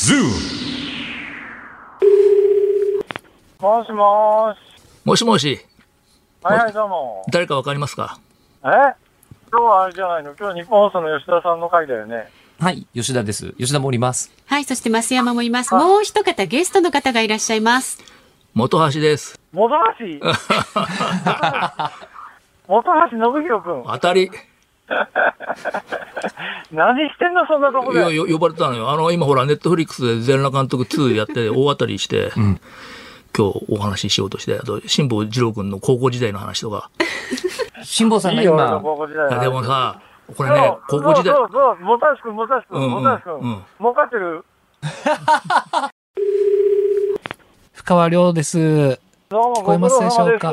もしもーし。もしもし、はいはい、どうも。誰かわかりますか？え？今日はあれじゃないの？今日日本放送の吉田さんの回だよね。はい、吉田です。吉田もおります。はい、そして増山もいます。もう一方ゲストの方がいらっしゃいます。元橋です。元橋？元橋信弘くん。当たり。何してんのそんなとこで？いや、よ呼ばれたのよ。あの、今ほら、ネットフリックスで全裸監督2やって、大当たりして、今日お話ししようとして、あと、辛坊治郎君の高校時代の話とか。辛坊さんが今、高校時代いやでもさ、これね高校時代そ、うそうそう、元橋くん、元橋くん、うんうん元橋くうんん。儲かってる。深川亮です。どうも、聞こえますでしょうか？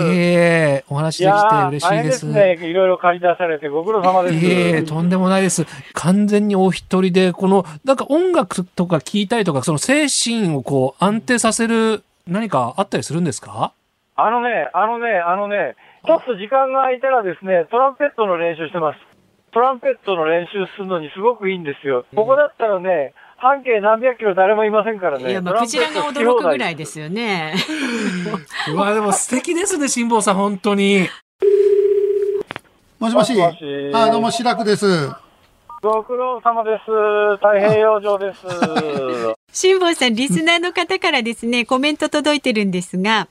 ええお話できて嬉しいで。ですすね。いろいろ借り出されてご苦労様です。ええとんでもないです。完全にお一人で、この、なんか音楽とか聴いたりとか、その精神をこう安定させる何かあったりするんですか？あのね、あのね、あのね、ちょっと時間が空いたらですね、トランペットの練習してます。トランペットの練習するのにすごくいいんですよ。ここだったらね、半径何百キロ誰もいませんからね。いや、まあ、クジラが驚くぐらいですよね。うわ、でも素敵ですね、辛坊さん、本当に。もしもし。もしもしあ、どうも、白くです。ご苦労様です。太平洋上です。辛坊さん、リスナーの方からですね、コメント届いてるんですが、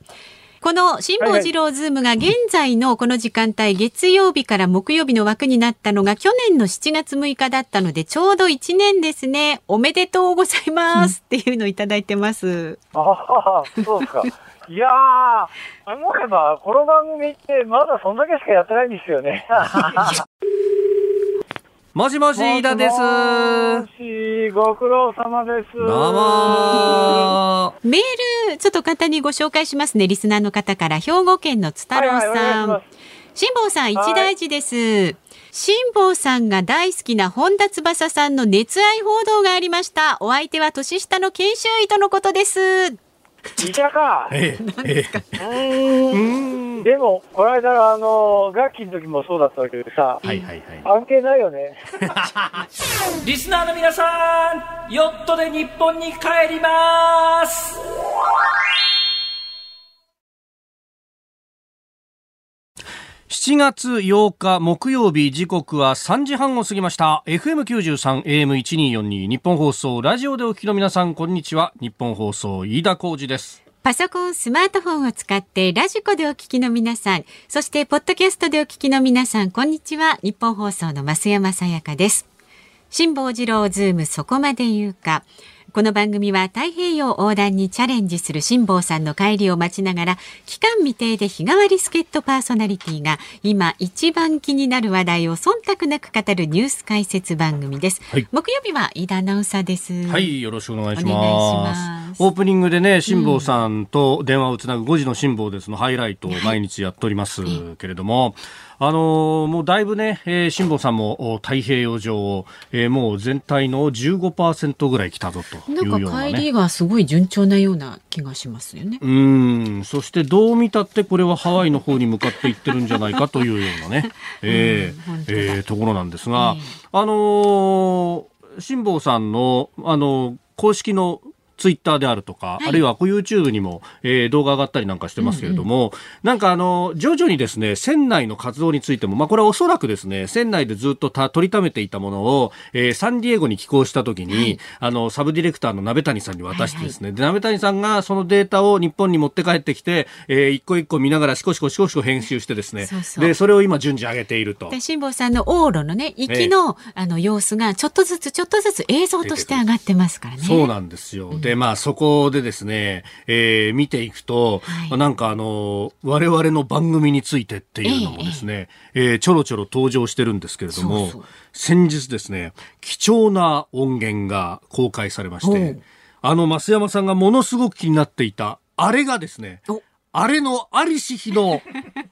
この辛坊治郎ズームが現在のこの時間帯、月曜日から木曜日の枠になったのが去年の7月6日だったので、ちょうど1年ですね。おめでとうございますっていうのをいただいてます。ああ、そうか。いやー、思えば、この番組ってまだそんだけしかやってないんですよね。もしもし、飯田です。もし、ご苦労様です。どうもーメール、ちょっと簡単にご紹介しますね。リスナーの方から、兵庫県のつたろうはいはいお願いさんしま。辛坊さん、一大事です。辛坊さんが大好きな本田翼さんの熱愛報道がありました。お相手は年下の研修医とのことです。いたか？ええ、でも、この間のあの、楽器の時もそうだったわけでさ、はいはいはい。関係ないよね。リスナーの皆さん、ヨットで日本に帰ります。7月8日木曜日時刻は3時半を過ぎました FM93 AM1242 日本放送ラジオでお聞きの皆さんこんにちは日本放送飯田浩二ですパソコン、スマートフォンを使ってラジコでお聞きの皆さん、そしてポッドキャストでお聞きの皆さん、こんにちは。ニッポン放送の増山さやかです。辛坊治郎ズームそこまで言うか。この番組は太平洋横断にチャレンジする辛坊さんの帰りを待ちながら期間未定で日替わり助っ人パーソナリティが今一番気になる話題を忖度なく語るニュース解説番組です。はい。木曜日は飯田アナウンサーです。はいよろしくお願いします。お願いします。オープニングでね辛坊さんと電話をつなぐ5時の辛坊ですのハイライトを毎日やっておりますけれども、あのーもうだいぶね、えー、辛坊さんもお太平洋上を、えーもう全体の15%ぐらい来たぞというようななんか帰ねりがすごい順調なような気がしますよね。うーん。そしてどう見たってこれはハワイの方に向かっていってるんじゃないかというようなね、えーえーところなんですが、ええ。あのー辛坊さんの、あのー公式のツイッターであるとか、あるいはこう YouTube にも、えー動画上がったりなんかしてますけれども、なんかあの、徐々にですね、船内の活動についても、まあこれはおそらくですね、船内でずっとた取りためていたものを、えーサンディエゴに寄港した時に、あの、サブディレクターの鍋谷さんに渡してですね、で、鍋谷さんがそのデータを日本に持って帰ってきて、えー一個一個見ながらシコシコシコシコ編集してですね、そうそうで、それを今順次上げていると。で辛坊さんの往路のね行きの,、あの様子がちょっとずつちょっとずつ映像として上がってますからね。そうなんですよ。で、まあ、そこでですね、えー見ていくと、はい。なんかあの、我々の番組についてっていうのもですね、えーちょろちょろ登場してるんですけれども、そうそう。先日ですね、貴重な音源が公開されましおてう、あの、増山さんがものすごく気になっていた、あれがですねお、あれのありし日の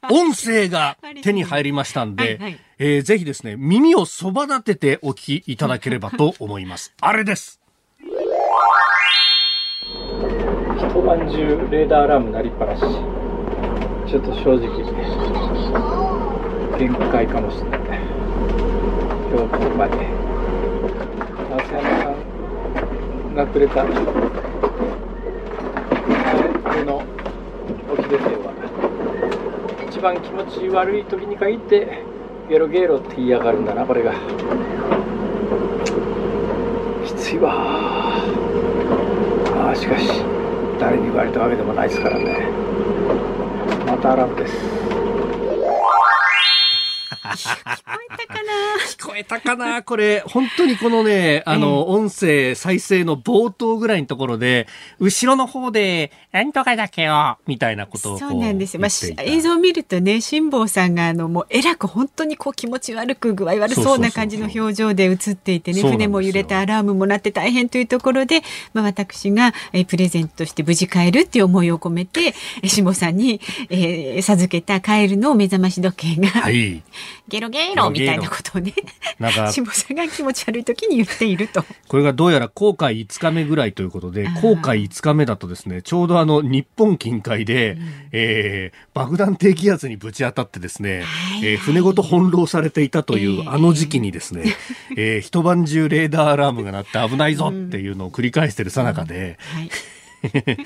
音声が 手に入りましたんで、はいはい。えーぜひですね、耳をそば立ててお聞きいただければと思います。あれです。一晩中レーダーアラーム鳴りっぱなし。ちょっと正直、限界かもしれない。今日ここまで。松山さん、がくれた、あれの沖出生は、一番気持ち悪い時に限って、ゲロゲロって言いやがるんだな、これが。きついわあしかし誰に言われたわけでもないですからね。またアラームです。聞こえたかな？これ、本当にこのね、あの、音声再生の冒頭ぐらいのところで、後ろの方で、なんとかだけよ、みたいなことをこそうなんですよ。まあ、映像を見るとね、辛坊さんがあのもうえらく本当にこう気持ち悪く具合悪そうな感じの表情で映っていてね、船も揺れてアラームも鳴って大変というところで、まあ私がえープレゼントとして無事帰るっていう思いを込めて、えー辛坊さんに、えー授けたカエルの目覚まし時計が、はい。ゲロゲロみたいなことをね、なんか、辛坊さんが気持ち悪い時に言っていると。これがどうやら航海5日目ぐらいということで航海5日目だとですね、ちょうどあの日本近海で、えー爆弾低気圧にぶち当たってですね、えー船ごと翻弄されていたという、えー。あの時期にですね、えー一晩中レーダーアラームが鳴って危ないぞっていうのを繰り返してるさなかで、はい。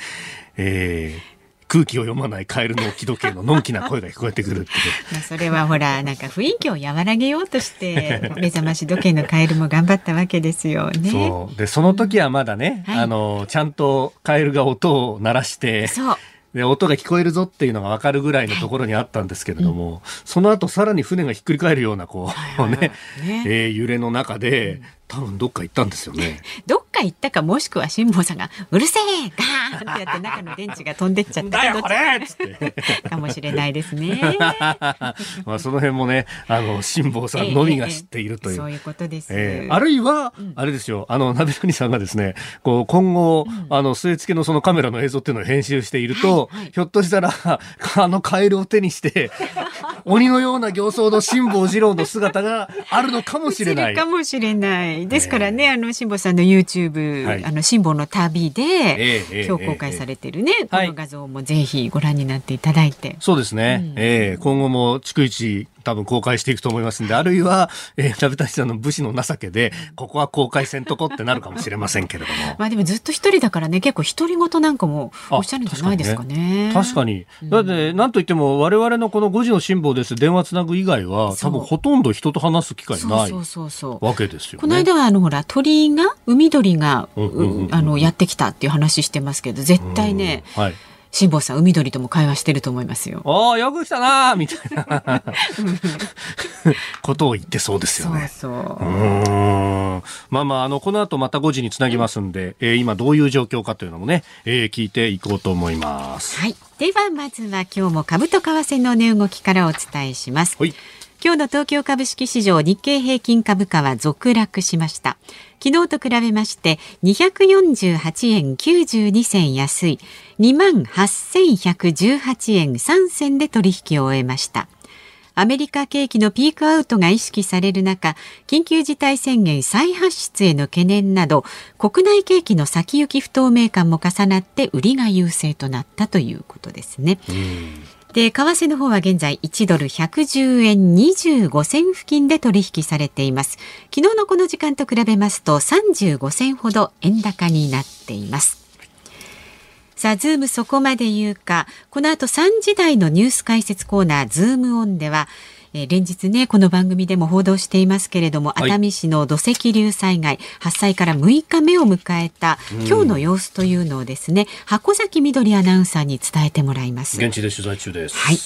えー空気を読まないカエルの置き時計ののんきな声が聞こえてくるって それはほらなんか雰囲気を和らげようとして 目覚まし時計のカエルも頑張ったわけですよね。そう。で、その時はまだね、はい。あの、ちゃんとカエルが音を鳴らして、そう。で音が聞こえるぞっていうのが分かるぐらいのところにあったんですけれども、その後さらに船がひっくり返るようなこう、ねね。えー揺れの中で多分どっか行ったんですよね。どっか行ったかもしくは辛坊さんが「うるせえガーン!」ってやって中の電池が飛んでっちゃったかどっれっつって。ちかもしれないですね。まあその辺もね、あの、辛坊さんのみが知っているという。そういうことです。えーあるいは、あれですよ、あの、鍋谷さんがですね、こう、今後、あの、据え付けのそのカメラの映像っていうのを編集していると、はいはいひょっとしたら、あのカエルを手にして、鬼のような形相の辛坊二郎の姿があるのかもしれない。かもしれない。ですからね、あの辛坊さんの YouTube、はいあの辛坊の旅で、ええええ今日公開されてるね、はいこの画像もぜひご覧になっていただいて。そうですね。うんえー今後も逐一多分公開していくと思いますんで、あるいは、えー、鍋谷さんの武士の情けで、ここは公開せんとこってなるかもしれませんけれども。まあでもずっと一人だからね、結構独り言なんかもおっしゃるんじゃないですかね。確かに。だって、なんといっても、我々のこの5時の辛抱です電話つなぐ以外は、多分ほとんど人と話す機会ないそうそうそうそう。わけですよね。この間はあのほら鳥が海鳥が、うんうんうんうんあのやってきたっていう話してますけど絶対ねうんはい。辛坊さん海鳥とも会話してると思いますよ。ああ、よく来たなーみたいな ことを言ってそうですよそうね。そう。うーんまあまあ、あの、この後また5時につなぎますんで、えー今どういう状況かというのもね、えー聞いていこうと思います。はい。ではまずは今日も株と為替の値動きからお伝えします。はい。今日の東京株式市場日経平均株価は続落しました。昨日と比べまして248円92銭安い28,118円3銭で取引を終えました。アメリカ景気のピークアウトが意識される中、緊急事態宣言再発出への懸念など、国内景気の先行き不透明感も重なって売りが優勢となったということですね。で、為替の方は現在1ドル110円25銭付近で取引されています。昨日のこの時間と比べますと35銭ほど円高になっています。さあ、ズームそこまで言うか、この後3時台のニュース解説コーナー、ズームオンでは、えー連日ね、この番組でも報道していますけれども、はい熱海市の土石流災害、発災から6日目を迎えた、今日の様子というのをですね、箱崎みどりアナウンサーに伝えてもらいます。現地で取材中です。はい。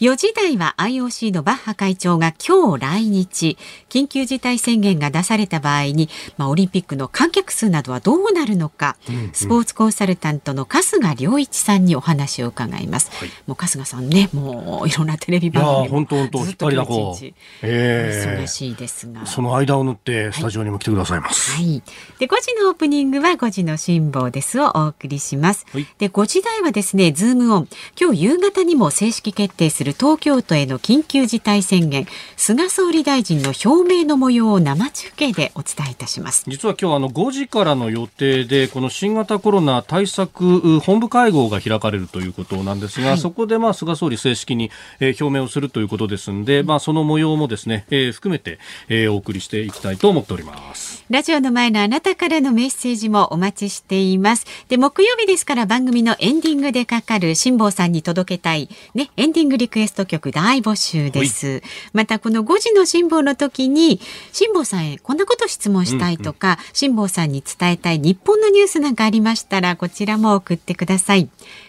4時台は IOC のバッハ会長が今日来日、緊急事態宣言が出された場合に、まあ、オリンピックの観客数などはどうなるのか、スポーツコンサルタントの春日良一さんにお話を伺います。はいもう春日さんね、もういろんなテレビ番組ー、本当本当ずっと一日。ええ忙しいですが。その間を縫って、スタジオにも来てくださいます。はい。で、5時のオープニングは5時の辛抱ですをお送りします。はいで、5時台はですね、ズームオン。今日夕方にも正式決定するる東京都への緊急事態宣言。菅総理大臣の表明の模様を生中継でお伝えいたします。実は今日あの5時からの予定でこの新型コロナ対策本部会合が開かれるということなんですが、はい、そこでまあ菅総理正式に、えー、表明をするということですので、まあ、その模様もですね、えー、含めて、えー、お送りしていきたいと思っております。ラジオの前のあなたからのメッセージもお待ちしています。で木曜日ですから番組のエンディングでかかる辛坊さんに届けたいねエンディングリクエスト曲大募集です。またこの5時の辛坊の時に辛坊さんへこんなこと質問したいとか、辛、う、坊、んうん、さんに伝えたい日本のニュースなんかありましたらこちらも送ってください。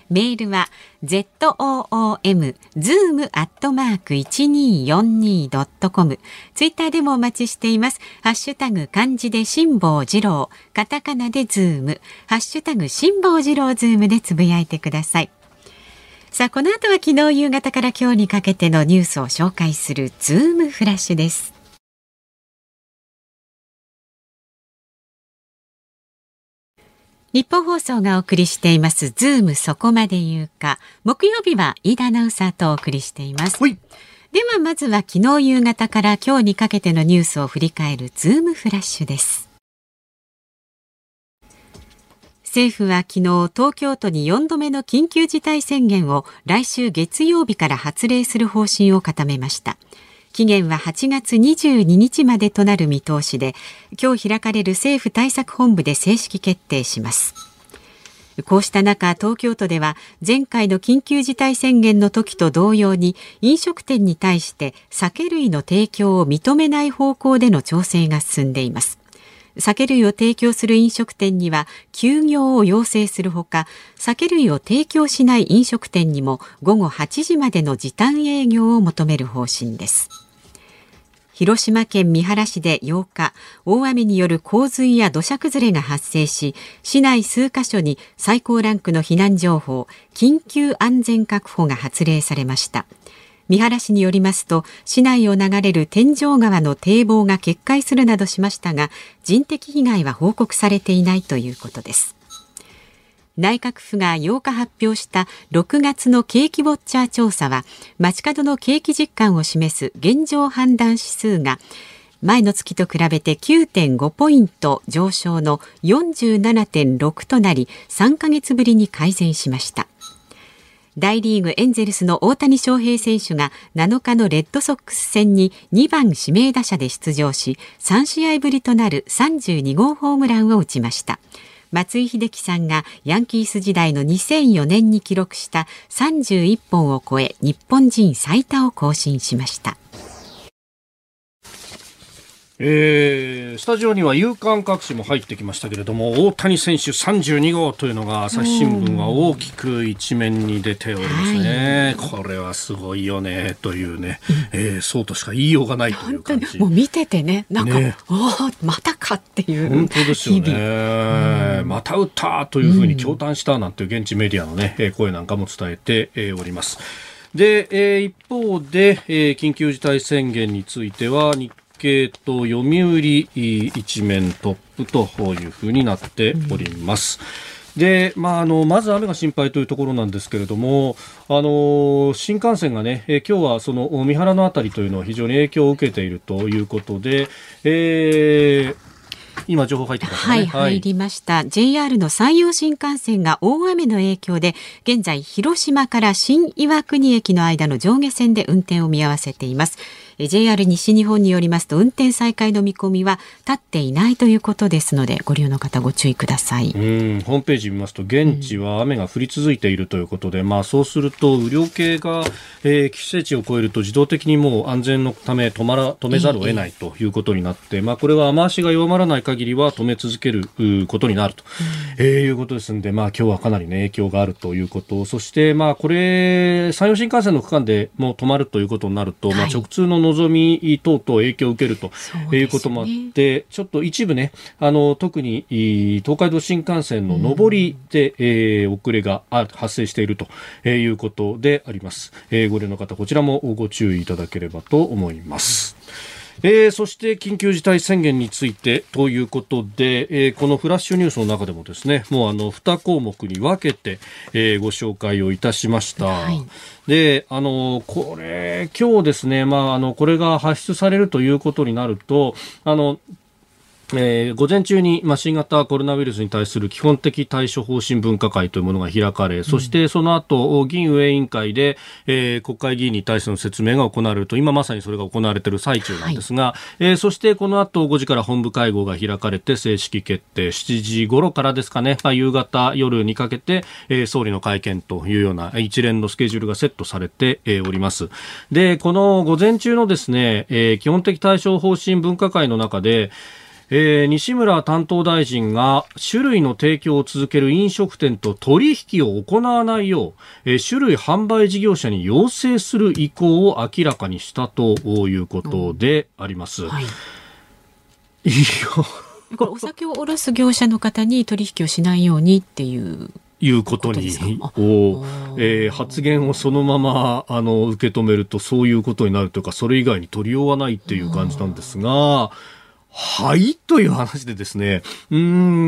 メールは zoom zoom アットマーク一二四二ドットコム。ツイッターでもお待ちしています。ハッシュタグ漢字で辛坊治郎、カタカナでズーム、ハッシュタグ辛坊治郎ズームでつぶやいてください。さあ、この後は昨日夕方から今日にかけてのニュースを紹介するズームフラッシュです。ニッポン放送がお送りしていますズームそこまで言うか。木曜日は飯田アナウンサーとお送りしています。ではまずは昨日夕方から今日にかけてのニュースを振り返るズームフラッシュです政府は昨日東京都に4度目の緊急事態宣言を来週月曜日から発令する方針を固めました期限は8月22日までとなる見通しで今日開かれる政府対策本部で正式決定しますこうした中、東京都では前回の緊急事態宣言の時と同様に飲食店に対して酒類の提供を認めない方向での調整が進んでいます。酒類を提供する飲食店には休業を要請するほか酒類を提供しない飲食店にも午後8時までの時短営業を求める方針です。広島県三原市で8日大雨による洪水や土砂崩れが発生し市内数カ所に最高ランクの避難情報緊急安全確保が発令されました。三原市によりますと市内を流れる天井川の堤防が決壊するなどしましたが人的被害は報告されていないということです。内閣府が8日発表した6月の景気ウォッチャー調査は街角の景気実感を示す現状判断指数が前の月と比べて9.5ポイント上昇の47.6となり3ヶ月ぶりに改善しました。大リーグエンゼルスの大谷翔平選手が7日のレッドソックス戦に2番指名打者で出場し3試合ぶりとなる32号ホームランを打ちました。松井秀喜さんがヤンキース時代の2004年に記録した31本を超え日本人最多を更新しました。えー、スタジオには夕刊各紙も入ってきましたけれども大谷選手32号というのが朝日新聞は大きく一面に出ておりますね、はい、これはすごいよねというね、えー、そうとしか言いようがないという感じ。もう見ててねなんか、ね、またかっていう本当ですよね。また打ったというふうに驚嘆したなんていう現地メディアのね声なんかも伝えております。で、えー、一方で、えー、緊急事態宣言については日経と読売一面トップというふうになっております。で、まあ、あの、まず雨が心配というところなんですけれども、あの、新幹線がね、え今日はその三原のあたりというのは非常に影響を受けているということで、えー今情報入ってますね、はい、入りました。JR の山陽新幹線が大雨の影響で現在広島から新岩国駅の間の上下線で運転を見合わせています JR 西日本によりますと運転再開の見込みは立っていないということですのでご利用の方ご注意ください。うんホームページ見ますと現地は雨が降り続いているということで、うん、まあそうすると雨量計が、えー、規制値を超えると自動的にもう安全のため止まら止めざるを得ないということになって、まあこれは雨足が弱まらない限りは止め続けることになると、うん、えー、いうことですのでまあ今日はかなりね影響があるということ。そしてまあこれ山陽新幹線の区間でもう止まるということになると、はい、まあ直通ののぞみ等々影響を受けるということもあって、ね、ちょっと一部ね、あの、特に東海道新幹線の上りで、うん、えー、遅れが発生しているということであります。えー、ご利用の方、こちらもご注意いただければと思います。えーそして緊急事態宣言についてということで、えーこのフラッシュニュースの中でもですねもうあの2項目に分けて、えーご紹介をいたしました。はいで、あの、これ、今日ですね、まあ、あの、これが発出されるということになると、あの、えー午前中に、まあ、新型コロナウイルスに対する基本的対処方針分科会というものが開かれ、そしてその後、議員運営委員会で、えー国会議員に対しての説明が行われると、今まさにそれが行われている最中なんですが、えーそしてこの後5時から本部会合が開かれて正式決定、7時頃からですかね、まあ、夕方、夜にかけて、えー総理の会見というような一連のスケジュールがセットされて、えーおります。で、この午前中のですね、えー基本的対処方針分科会の中で、えー西村担当大臣が種類の提供を続ける飲食店と取引を行わないよう、えー種類販売事業者に要請する意向を明らかにしたということであります。はい。いやこれお酒を卸す業者の方に取引をしないようにっていう。いうことにをあ、えー発言をそのままあの受け止めるとそういうことになるというかそれ以外に取りようがないっていう感じなんですが。はい？という話でですね、うー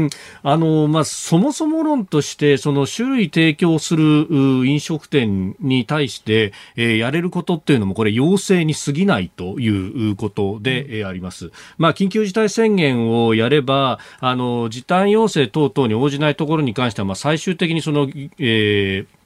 ん、あの、まあ、そもそも論として、その種類提供するう飲食店に対して、えーやれることっていうのも、これ、要請に過ぎないということで、えーあります。まあ、緊急事態宣言をやれば、あの、時短要請等々に応じないところに関しては、まあ、最終的にその、えー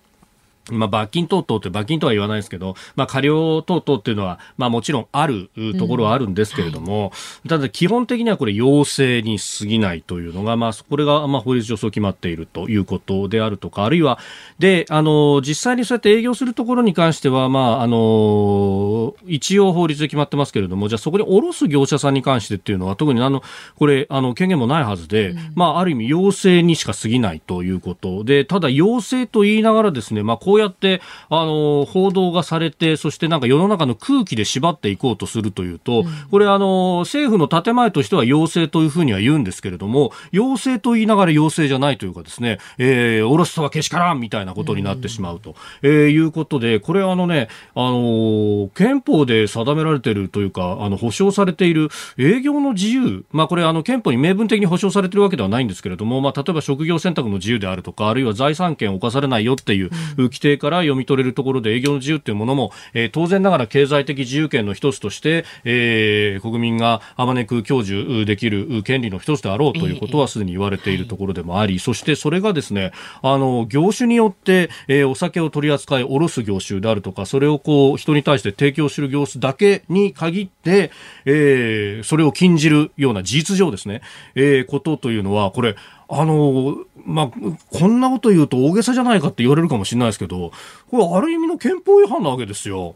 まあ、罰金等々って罰金とは言わないですけど、まあ、過料等々っていうのは、まあ、もちろんあるうところはあるんですけれども、ただ基本的にはこれ要請に過ぎないというのが、まあ、これが、まあ、法律上そう決まっているということであるとか、あるいは、で、あの、実際にそうやって営業するところに関しては、まあ、あの、一応法律で決まってますけれども、じゃあそこに卸す業者さんに関してっていうのは、特にあの、これ、あの、権限もないはずで、まあ、ある意味要請にしか過ぎないということで、ただ要請と言いながらですね、まあ、こうやって、あの、報道がされて、そしてなんか世の中の空気で縛っていこうとするというと、これあの、政府の建前としては要請というふうには言うんですけれども、要請と言いながら要請じゃないというかですね、えー、卸すとはけしからんみたいなことになってしまうと、えーいうことで、これあのね、あの、憲法で定められているというか、あの、保障されている営業の自由、まあこれあの、憲法に明文的に保障されているわけではないんですけれども、まあ例えば職業選択の自由であるとか、あるいは財産権を侵されないよっていう規定から読み取れるところで営業の自由っていうものも、えー当然ながら経済的自由権の一つとして、えー国民があまねく享受できる権利の一つであろうということはすでに言われているところでもあり、そしてそれがですね、あの、業種によって、えーお酒を取り扱い、卸す業種であるとか、それをこう、人に対して提供する業種だけに限って、えーそれを禁じるような事実上ですね、えーことというのは、これ、あの、まあ、こんなこと言うと大げさじゃないかって言われるかもしれないですけど、これある意味の憲法違反なわけですよ。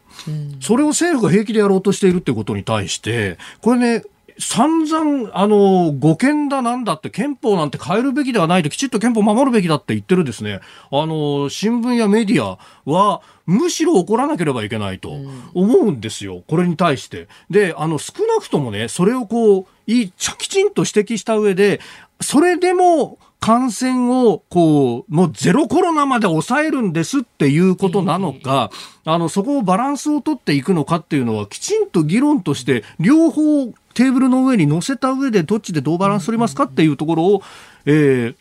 それを政府が平気でやろうとしているってことに対して、これね、散々、あの、護憲だなんだって憲法なんて変えるべきではないときちっと憲法を守るべきだって言ってるですね、あの、新聞やメディアは、むしろ怒らなければいけないと思うんですよ、これに対して。で、あの、少なくともね、それをこう、いい、ちゃきちんと指摘した上で、それでも、感染を、こう、もうゼロコロナまで抑えるんですっていうことなのか、あの、そこをバランスを取っていくのかっていうのは、きちんと議論として、両方テーブルの上に乗せた上で、どっちでどうバランス取りますかっていうところを、えー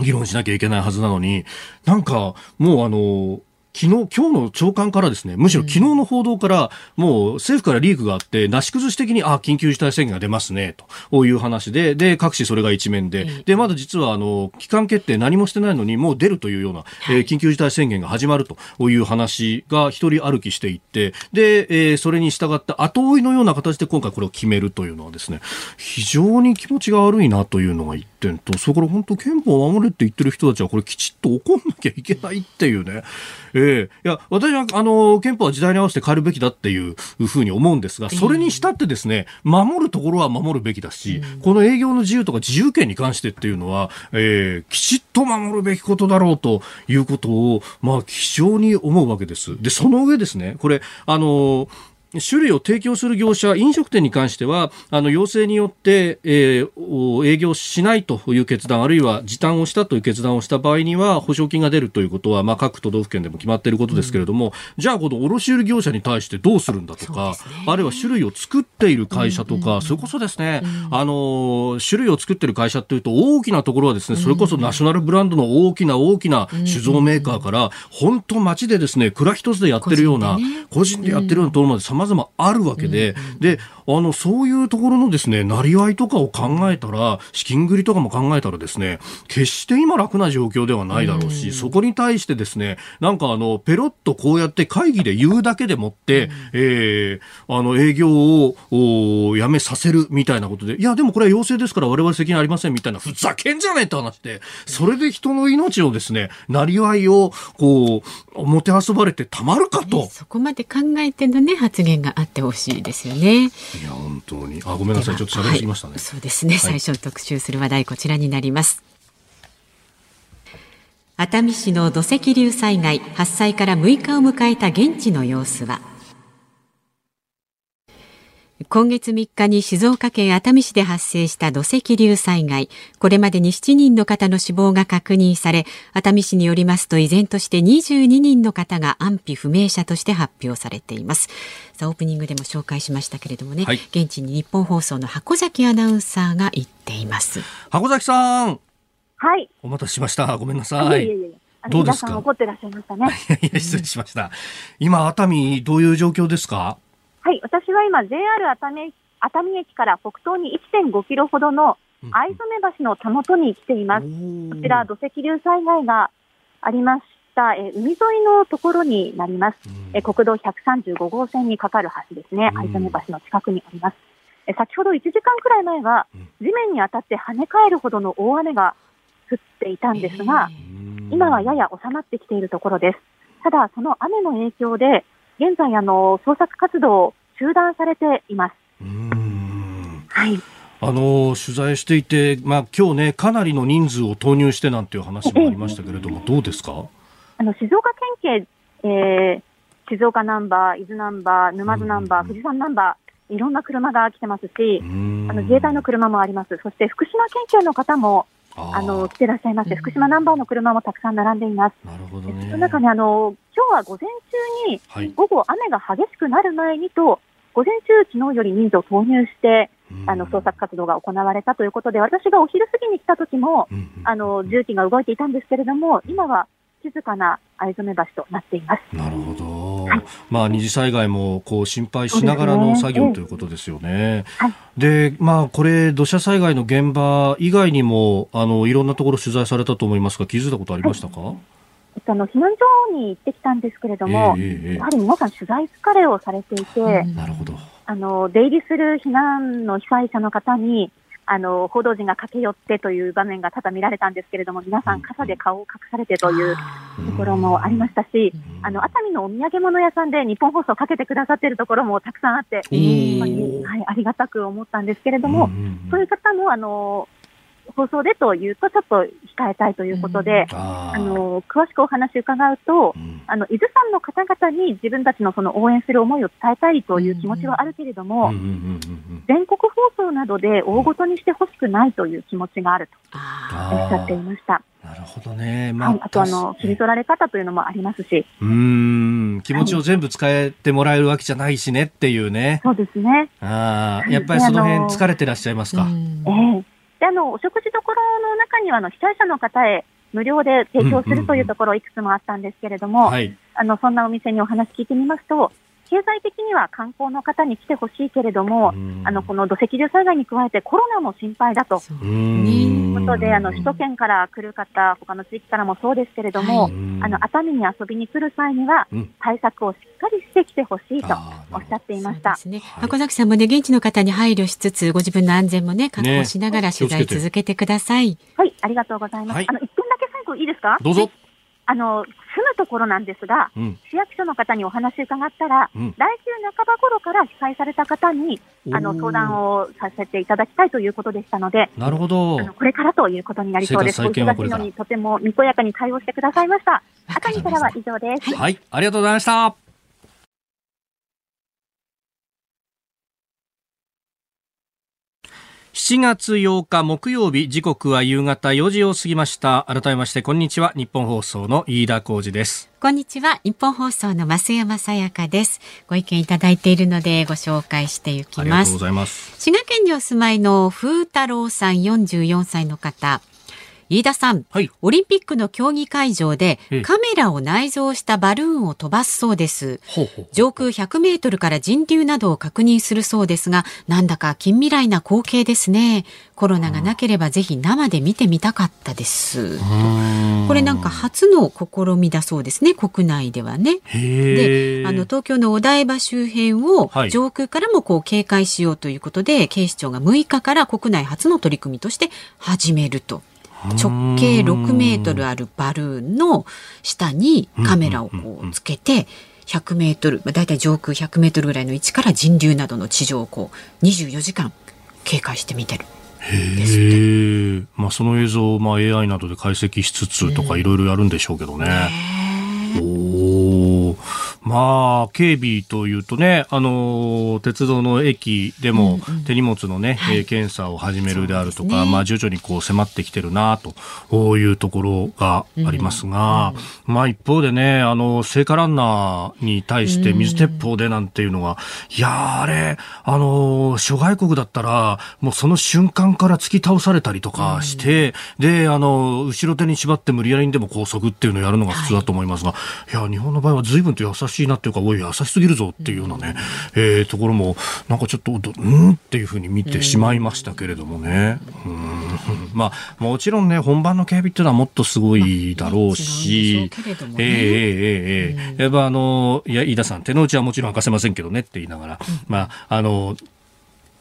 議論しなきゃいけないはずなのに、なんか、もうあの、昨日、今日の長官からですね、むしろ昨日の報道から、もう政府からリークがあって、なし崩し的に、あ、緊急事態宣言が出ますね、という話で、で、各紙それが一面で、で、まだ実は、あの、期間決定何もしてないのに、もう出るというような、えー緊急事態宣言が始まるという話が一人歩きしていって、で、えーそれに従って後追いのような形で今回これを決めるというのはですね、非常に気持ちが悪いなというのが一点と、それから本当憲法を守れって言ってる人たちはこれきちっと怒んなきゃいけないっていうね。ええいや、私は、あの、憲法は時代に合わせて変えるべきだっていうふうに思うんですが、それにしたってですね、守るところは守るべきだし、この営業の自由とか自由権に関してっていうのは、ええきちっと守るべきことだろうということを、まあ、非常に思うわけです。で、その上ですね、これ、あの、種類を提供する業者、飲食店に関しては、あの、要請によって、えーお営業しないという決断、あるいは時短をしたという決断をした場合には、保証金が出るということは、まあ、各都道府県でも決まっていることですけれども、じゃあ、この卸売業者に対してどうするんだとか、あるいは種類を作っている会社とか、それこそですね、あの、種類を作っている会社っていうと、大きなところはですね、それこそナショナルブランドの大きな大きな酒造メーカーから、本当街でですね、蔵一つでやってるような、個人でやってるようなところまで様々あるわけで、で、あの、そういうところのですね、なりわいとかを考えたら、資金繰りとかも考えたらですね、決して今楽な状況ではないだろうし、そこに対してですね、なんかあの、ペロッとこうやって会議で言うだけでもって、えーあの、営業をおやめさせるみたいなことで、いや、でもこれは要請ですから我々責任ありませんみたいな、ふざけんじゃねえって話で、それで人の命をですね、なりわいを、こう、もてあそばれてたまるかと。そこまで考えてのね発言があってほしいですよね。いや、本当に。あ、ごめんなさい。ちょっと喋りすぎましたね。はいそうですね、最初に特集する話題こちらになります。熱海市の土石流災害発災から6日を迎えた現地の様子は今月3日に静岡県熱海市で発生した土石流災害これまでに7人の方の死亡が確認され熱海市によりますと依然として22人の方が安否不明者として発表されていますさあオープニングでも紹介しましたけれどもね、はい現地に日本放送の箱崎アナウンサーが行っています箱崎さん、はい。お待たせしました。ごめんなさい。いえいえいえ。あのどうですか？皆さん怒ってらっしゃいましたね。いやいや、失礼しました。今、熱海、どういう状況ですか？はい。私は今、JR 熱海熱海駅から北東に1.5キロほどの藍染橋のたもとに来ています。こちら、土石流災害がありました、えー海沿いのところになります。えー国道135号線にかかる橋ですね。藍染橋の近くにあります。えー先ほど1時間くらい前は、地面に当たって跳ね返るほどの大雨が降っていたんですが、今はやや収まってきているところです。ただ、その雨の影響で、現在、あの、捜索活動を中断されています。はい。あの、取材していて、まあ、今日ね、かなりの人数を投入してなんていう話もありましたけれども、どうですか？あの、静岡県警、えー、静岡ナンバー、伊豆ナンバー、沼津ナンバー、富士山ナンバー、いろんな車が来てますし、あの、自衛隊の車もあります。そして、福島県警の方も、あの、来てらっしゃいまして、福島ナンバーの車もたくさん並んでいます。なるほどその中に、あの、今日は午前中に、はい。午後雨が激しくなる前にと、午前中、昨日より人数を投入して、あの、捜索活動が行われたということで、私がお昼過ぎに来た時も、あの、重機が動いていたんですけれども、今は静かな藍染橋となっています。なるほど。まあ、二次災害もこう心配しながらの作業ということですよね。で、まあ、これ、土砂災害の現場以外にも、あの、いろんなところ取材されたと思いますが、気づいたことありましたか、えっと、あの、避難所に行ってきたんですけれども、ええええやはり皆さん取材疲れをされていて、なるほど。あの、出入りする避難の被災者の方に、あの、報道陣が駆け寄ってという場面が多々見られたんですけれども、皆さん傘で顔を隠されてというところもありましたし、あの、熱海のお土産物屋さんで日本放送をかけてくださっているところもたくさんあって、本当にはい、ありがたく思ったんですけれども、そういう方も、あの、放送でというと、ちょっと控えたいということで、あの、詳しくお話伺うと、あの、伊豆山の方々に自分たちのその応援する思いを伝えたいという気持ちはあるけれども、全国放送などで大ごとにしてほしくないという気持ちがあるとおっしゃっていました。なるほどね。まあ、はい、あとあの、切り取られ方というのもありますし、うーん、気持ちを全部使えてもらえるわけじゃないしねっていうね。そうですね。ああ、やっぱりその辺疲れてらっしゃいますか？ええで、あの、お食事どころの中には、あの、被災者の方へ無料で提供するというところいくつもあったんですけれども、はい。あの、そんなお店にお話聞いてみますと、経済的には観光の方に来てほしいけれども、あの、この土石流災害に加えてコロナも心配だと。いうことで、あの、首都圏から来る方、他の地域からもそうですけれども、あの、熱海に遊びに来る際には、対策をしっかりしてきてほしいとおっしゃっていました。ね、箱崎さんもね、現地の方に配慮しつつ、ご自分の安全もね、確保しながら取材続けてください。はい、ありがとうございます。はい。あの、一分だけ最後いいですか？どうぞ。あの、住むところなんですが、うん市役所の方にお話伺ったら、うん来週半ば頃から被災された方に、あの、相談をさせていただきたいということでしたので、なるほど。これからということになりそうです。お忙しいのにとてもにこやかに対応してくださいました。熱海からは以上です。はい、ありがとうございました。7月8日木曜日時刻は夕方4時を過ぎました。改めましてこんにちは。日本放送の飯田浩二です。こんにちは。日本放送の増山さやかです。ご意見いただいているのでご紹介していきありがますとうございます。滋賀県にお住まいの風太郎さん44歳の方飯田さん、はいオリンピックの競技会場でええカメラを内蔵したバルーンを飛ばすそうです上空100メートルから人流などを確認するそうですが、なんだか近未来な光景ですね。コロナがなければぜひ生で見てみたかったです。これなんか初の試みだそうですね、国内ではね。へで、あの東京のお台場周辺をはい上空からもこう警戒しようということで、警視庁が6日から国内初の取り組みとして始めると。直径6メートルあるバルーンの下にカメラをこうつけて、100メートル、まあだいたい上空100メートルぐらいの位置から人流などの地上をこう24時間警戒してみてる。へえ、まあ、その映像を、まあ、AI などで解析しつつとかいろいろやるんでしょうけどね。おーまあ、警備というとね、あのー鉄道の駅でも手荷物のね、えー検査を始めるであるとか、まあ、徐々にこう迫ってきてるなというところがありますが、まあ、一方でね、あの、聖火ランナーに対して水鉄砲でなんていうのが、いやーあれ、あのー諸外国だったら、もうその瞬間から突き倒されたりとかして、で、あの、後ろ手に縛って無理やりにでも拘束っていうのをやるのが普通だと思いますが、い、や、日本の場合は随分と優しいなっていうか、おい、優しすぎるぞっていうようなね、えーところも、なんかちょっと、どうんっていうふうに見てしまいましたけれどもね。うん。まあ、もちろんね、本番の警備っていうのはもっとすごいだろうし、まあうねええええええ。やっぱあの、いや、飯田さん、手の内はもちろん明かせませんけどねって言いながら、まあ、あの、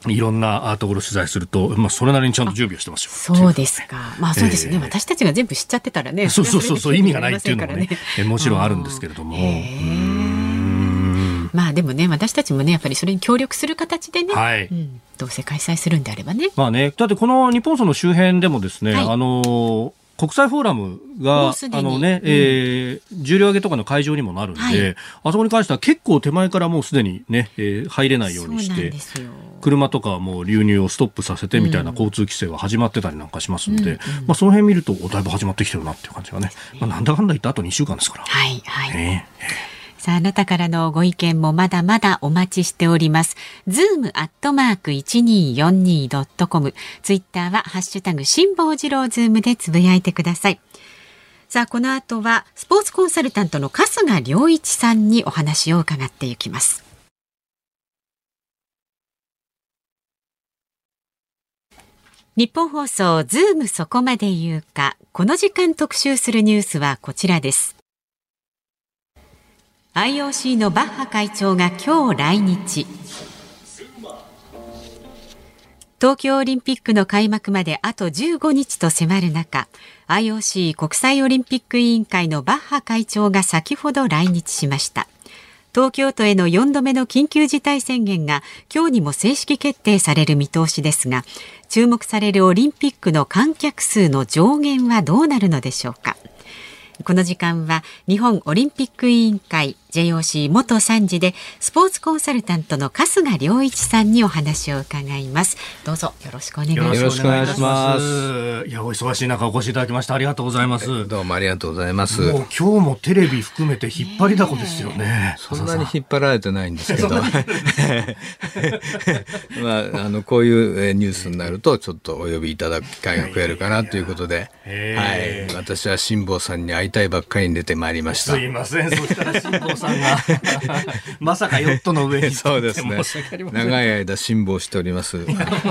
いろんなところ取材すると、まあ、それなりにちゃんと準備をしてますよ。そうですか。まあそうですね。ええ私たちが全部知っちゃってたらね。そうそうそうそう、意味がないっていうのもねそれはそれで、えもちろんあるんですけれども。うんまあでもね、私たちもね、やっぱりそれに協力する形でね、はいうん、どうせ開催するんであればね。まあね、だってこの日本その周辺でもですね、はいあの、国際フォーラムもがあのね、えー重量挙げとかの会場にもなるんで、はい。あそこに関しては結構手前からもうすでにね、えー入れないようにして。車とかはもう流入をストップさせてみたいな交通規制は始まってたりなんかしますんで、うんうん。まあその辺見ると、おだいぶ始まってきてるなっていう感じがね、まあなんだかんだ言ったあと2週間ですから。はい、はい。ねさあ、あなたからのご意見もまだまだお待ちしております。ズームアットマーク 1242.com。ツイッターはハッシュタグ辛坊治郎ズームでつぶやいてください。さあ、この後はスポーツコンサルタントの春日良一さんにお話を伺っていきます。ニッポン放送ズームそこまで言うか。この時間特集するニュースはこちらです。IOC のバッハ会長が今日来日。東京オリンピックの開幕まであと15日と迫る中、IOC 国際オリンピック委員会のバッハ会長が先ほど来日しました。東京都への4度目の緊急事態宣言が今日にも正式決定される見通しですが、注目されるオリンピックの観客数の上限はどうなるのでしょうか。この時間は日本オリンピック委員会 JOC 元参事でスポーツコンサルタントの春日良一さんにお話を伺います。どうぞよろしくお願いします。よろしくお願いします。いや、お忙しい中お越しいただきましてありがとうございます。どうもありがとうございます。もう今日もテレビ含めて引っ張りだこですよね。そんなに引っ張られてないんですけど。まあ、あの、こういうえーニュースになると、ちょっとお呼びいただく機会が増えるかなということで、はい。私は辛坊さんに会いたいばっかりに出てまいりました。すいません。そしたら辛坊さんが まさかヨットの上に そうですね長い間辛抱しております。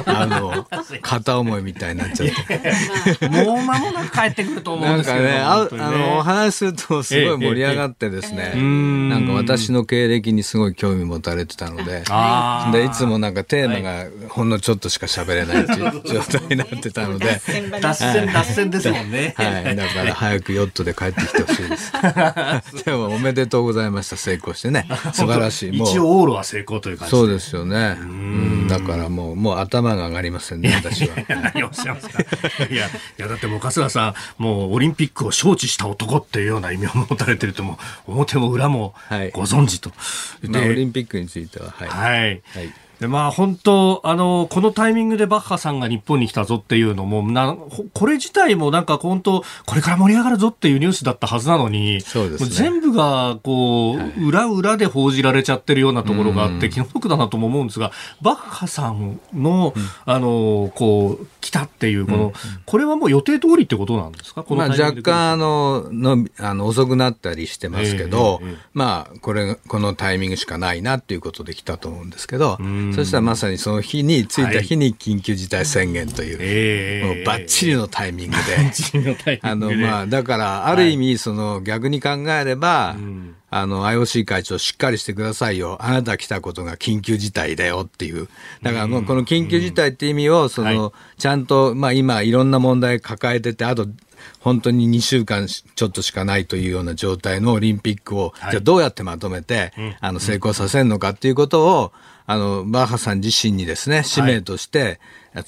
あの、片思いみたいになっちゃって。もう間もなく帰ってくると思うんですけど。なんかね、ああの、お話しするとすごい盛り上がってですね、なんか私の経歴にすごい興味持たれてたので、で、いつもなんかテーマがほんのちょっとしか喋れないっていう状態になってたので、脱線、脱線ですもんね。はい。だから早くヨットで帰ってきてほしいです。でもおめでとうございました。成功してね。素晴らしい。一応往路は成功という感じそうですよね。うん。だからもう、もう頭が上がりませんね、私は。何をおっしゃいますか。いや、いや、だってもう春日さん、もうオリンピックを招致した男っていうような意味を持たれてると、もう表も裏もご存知と。まあ、オリンピックについては、はい。はい。はい。でまあ本当あのこのタイミングでバッハさんが日本に来たぞっていうのもなほこれ自体もなんか本当これから盛り上がるぞっていうニュースだったはずなのに、そうですね。全部がこう、裏裏で報じられちゃってるようなところがあって、気の毒だなとも思うんですがバッハさんの、あのこう来たっていうこの、これはもう予定通りってことなんですか？このまあ、若タイミングで来る干あののあの遅くなったりしてますけど、ええええまあこれこのタイミングしかないなっていうことで来たと思うんですけどそしたらまさにその日に着いた日に緊急事態宣言という、ええもうバッチリのタイミングで。あの、あまあ、だから、ある意味、その、逆に考えれば、ん。あの、IOC 会長しっかりしてくださいよ。あなた来たことが緊急事態だよっていう。だから、もうこの緊急事態って意味を、その、ちゃんと、まあ今、いろんな問題抱えてて、あと、本当に2週間ちょっとしかないというような状態のオリンピックを、じゃあどうやってまとめて、あの、成功させるのかっていうことを、あの、バッハさん自身にですね、使命として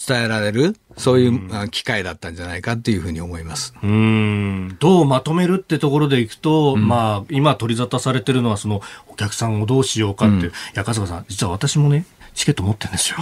伝えられる、そういうあ機会だったんじゃないかっていうふうに思います。うーん。どうまとめるってところでいくと、まあ、今取り沙汰されてるのは、その、お客さんをどうしようかっていう、いや、春日さん、実は私もね、チケット持ってるんですよ。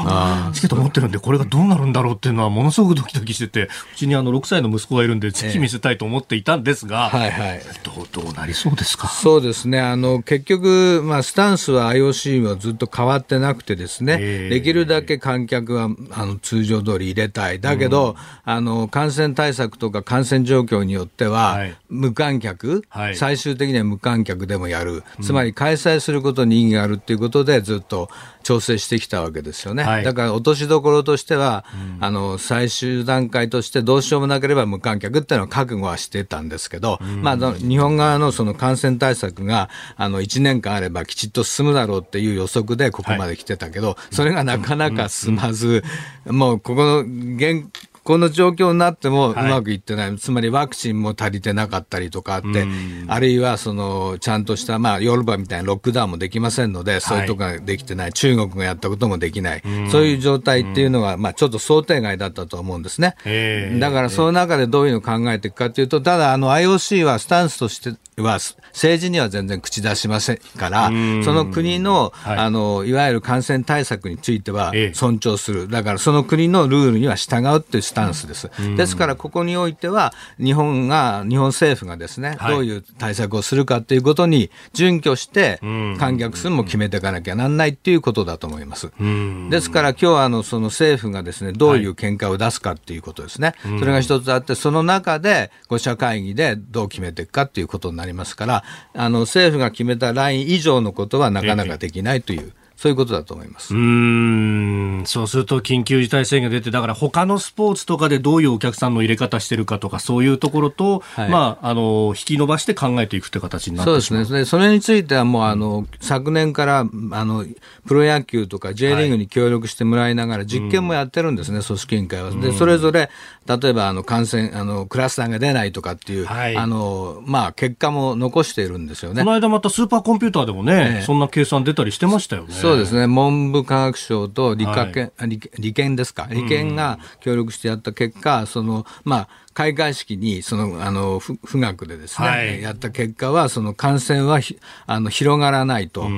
チケット持ってるんで、これがどうなるんだろうっていうのは、ものすごくドキドキしてて、うちにあの、6歳の息子がいるんで、ぜひ見せたいと思っていたんですが、はいはい。どう、どうなりそうですか？そうですね。あの、結局、まあ、スタンスは IOC はずっと変わってなくてですね、ええできるだけ観客は、あの、通常通り入れたい。だけど、あの、感染対策とか感染状況によっては、はい無観客、はい最終的には無観客でもやる。つまり開催することに意義があるっていうことで、ずっと調整してきたわけですよね。はい。だから、落としどころとしては、あの、最終段階としてどうしようもなければ無観客っていうのは覚悟はしてたんですけど、まあ、日本側のその感染対策が、あの、1年間あればきちっと進むだろうっていう予測でここまで来てたけど、それがなかなか進まず、もうここの現、この状況になってもうまくいってない、つまりワクチンも足りてなかったりとかあって、あるいはそのちゃんとした、まあ、ヨーロッパみたいなロックダウンもできませんので、そういうところができてない、中国がやったこともできない、そういう状態っていうのが、まあ、ちょっと想定外だったと思うんですね。ええだからその中でどういうのを考えていくかというと、ただあの IOC はスタンスとしては政治には全然口出しませんから、その国の、はい。あの、いわゆる感染対策についてはええ。尊重する。だからその国のルールには従うっていうスタンスです。ですからここにおいては、日本が、日本政府がですね、はい。どういう対策をするかっていうことに準拠してん、観客数も決めていかなきゃなんないっていうことだと思います。うん。ですから今日はあのその政府がですねどういう見解を出すかっていうことですね、それが一つあって、その中で5者会議でどう決めていくかっていうことになりますから、あの政府が決めたライン以上のことはなかなかできないという、そういうことだと思います。うーんそうすると緊急事態宣言が出て、だから他のスポーツとかでどういうお客さんの入れ方してるかとか、そういうところと、はいまあ、あの、引き伸ばして考えていくって形になっそうてしまう。ですね。でそれについてはもうあの、昨年からあの、プロ野球とか J リーグに協力してもらいながら実験もやってるんですね、組織委員会は。で、それぞれ、例えばあの、感染、あの、クラスターが出ないとかっていう、はいあの、まあ、結果も残しているんですよねこの。間またスーパーコンピューターでもね、ええそんな計算出たりしてましたよね。そうですね。文部科学省と理科研、理理研ですか？理研が協力してやった結果、その、まあ、開会式に、その、あの、ふ富岳でですね、はい。やった結果は、その感染はひ、あの、広がらないと。あ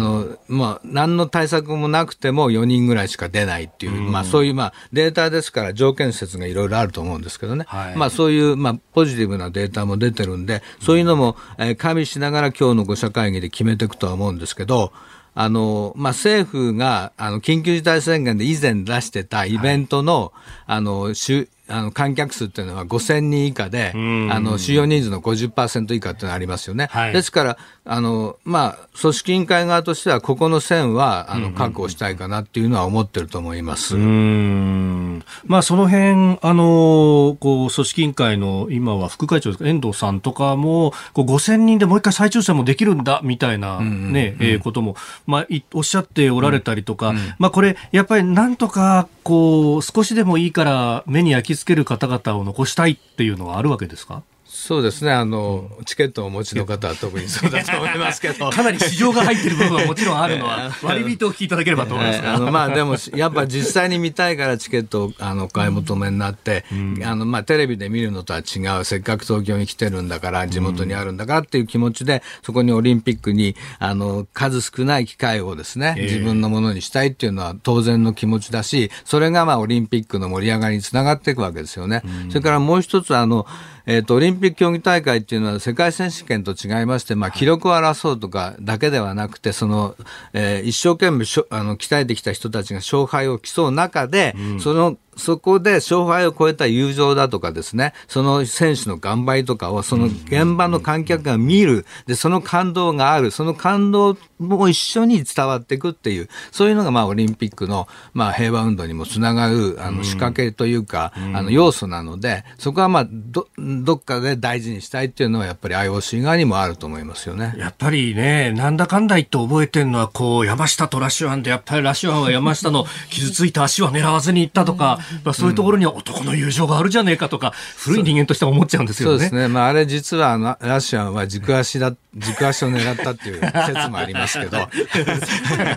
の、まあ、何の対策もなくても4人ぐらいしか出ないっていう、まあ、そういう、まあ、データですから条件説がいろいろあると思うんですけどね。はい。まあ、そういう、まあ、ポジティブなデータも出てるんで、そういうのも、えー加味しながら今日の5者会議で決めていくとは思うんですけど、あの、まあ、政府が、あの、緊急事態宣言で以前出してたイベントの、あの、しゅあの観客数っていうのは5000人以下で、んあの収容人数の50%以下っていうのがありますよね。はいですから、あのまあ、組織委員会側としては、ここの線はあの確保したいかなっていうのは思ってると思います。うーん。まあ、その辺あのこう組織委員会の今は副会長ですか遠藤さんとかもこう5000人でもう一回再抽選もできるんだみたいな、ねえーことも、まあ、いおっしゃっておられたりとか、まあ、これやっぱりなんとかこう少しでもいいから目に焼き付ける方々を残したいっていうのはあるわけですか？そうですね。あの、チケットをお持ちの方は特にそうだと思いますけど。かなり市場が入ってる部分はもちろんあるのは、割引をお聞きいただければと思いますが。あのまあでも、やっぱ実際に見たいからチケットをあのお買い求めになって、あのまあテレビで見るのとは違う、せっかく東京に来てるんだから、地元にあるんだからっていう気持ちで、そこにオリンピックに、あの、数少ない機会をですね、ええ自分のものにしたいっていうのは当然の気持ちだし、それがまあオリンピックの盛り上がりにつながっていくわけですよね。それからもう一つ、あの、えっ、と、オリンピック競技大会っていうのは世界選手権と違いまして、まあ、記録を争うとかだけではなくて、その、えー一生懸命しょあの、鍛えてきた人たちが勝敗を競う中で、その、そこで勝敗を超えた友情だとかですね、その選手の頑張りとかを、その現場の観客が見る、で、その感動がある、その感動も一緒に伝わっていくっていう、そういうのがまあオリンピックのまあ平和運動にもつながるあの仕掛けというか、あの要素なので、そこはまあど、どっかで大事にしたいっていうのはやっぱり IOC 側にもあると思いますよね。やっぱりね、なんだかんだ言って覚えてるのは、こう、山下とラッシュアンで、やっぱりラッシュアンは山下の傷ついた足は狙わずに行ったとか、まあそういうところには男の友情があるじゃねえかとか、古い人間としては思っちゃうんですよね。そうですね。まあ、あれ実はあの、ラッシュアンは軸足だ、軸足を狙ったっていう 説もありますけど。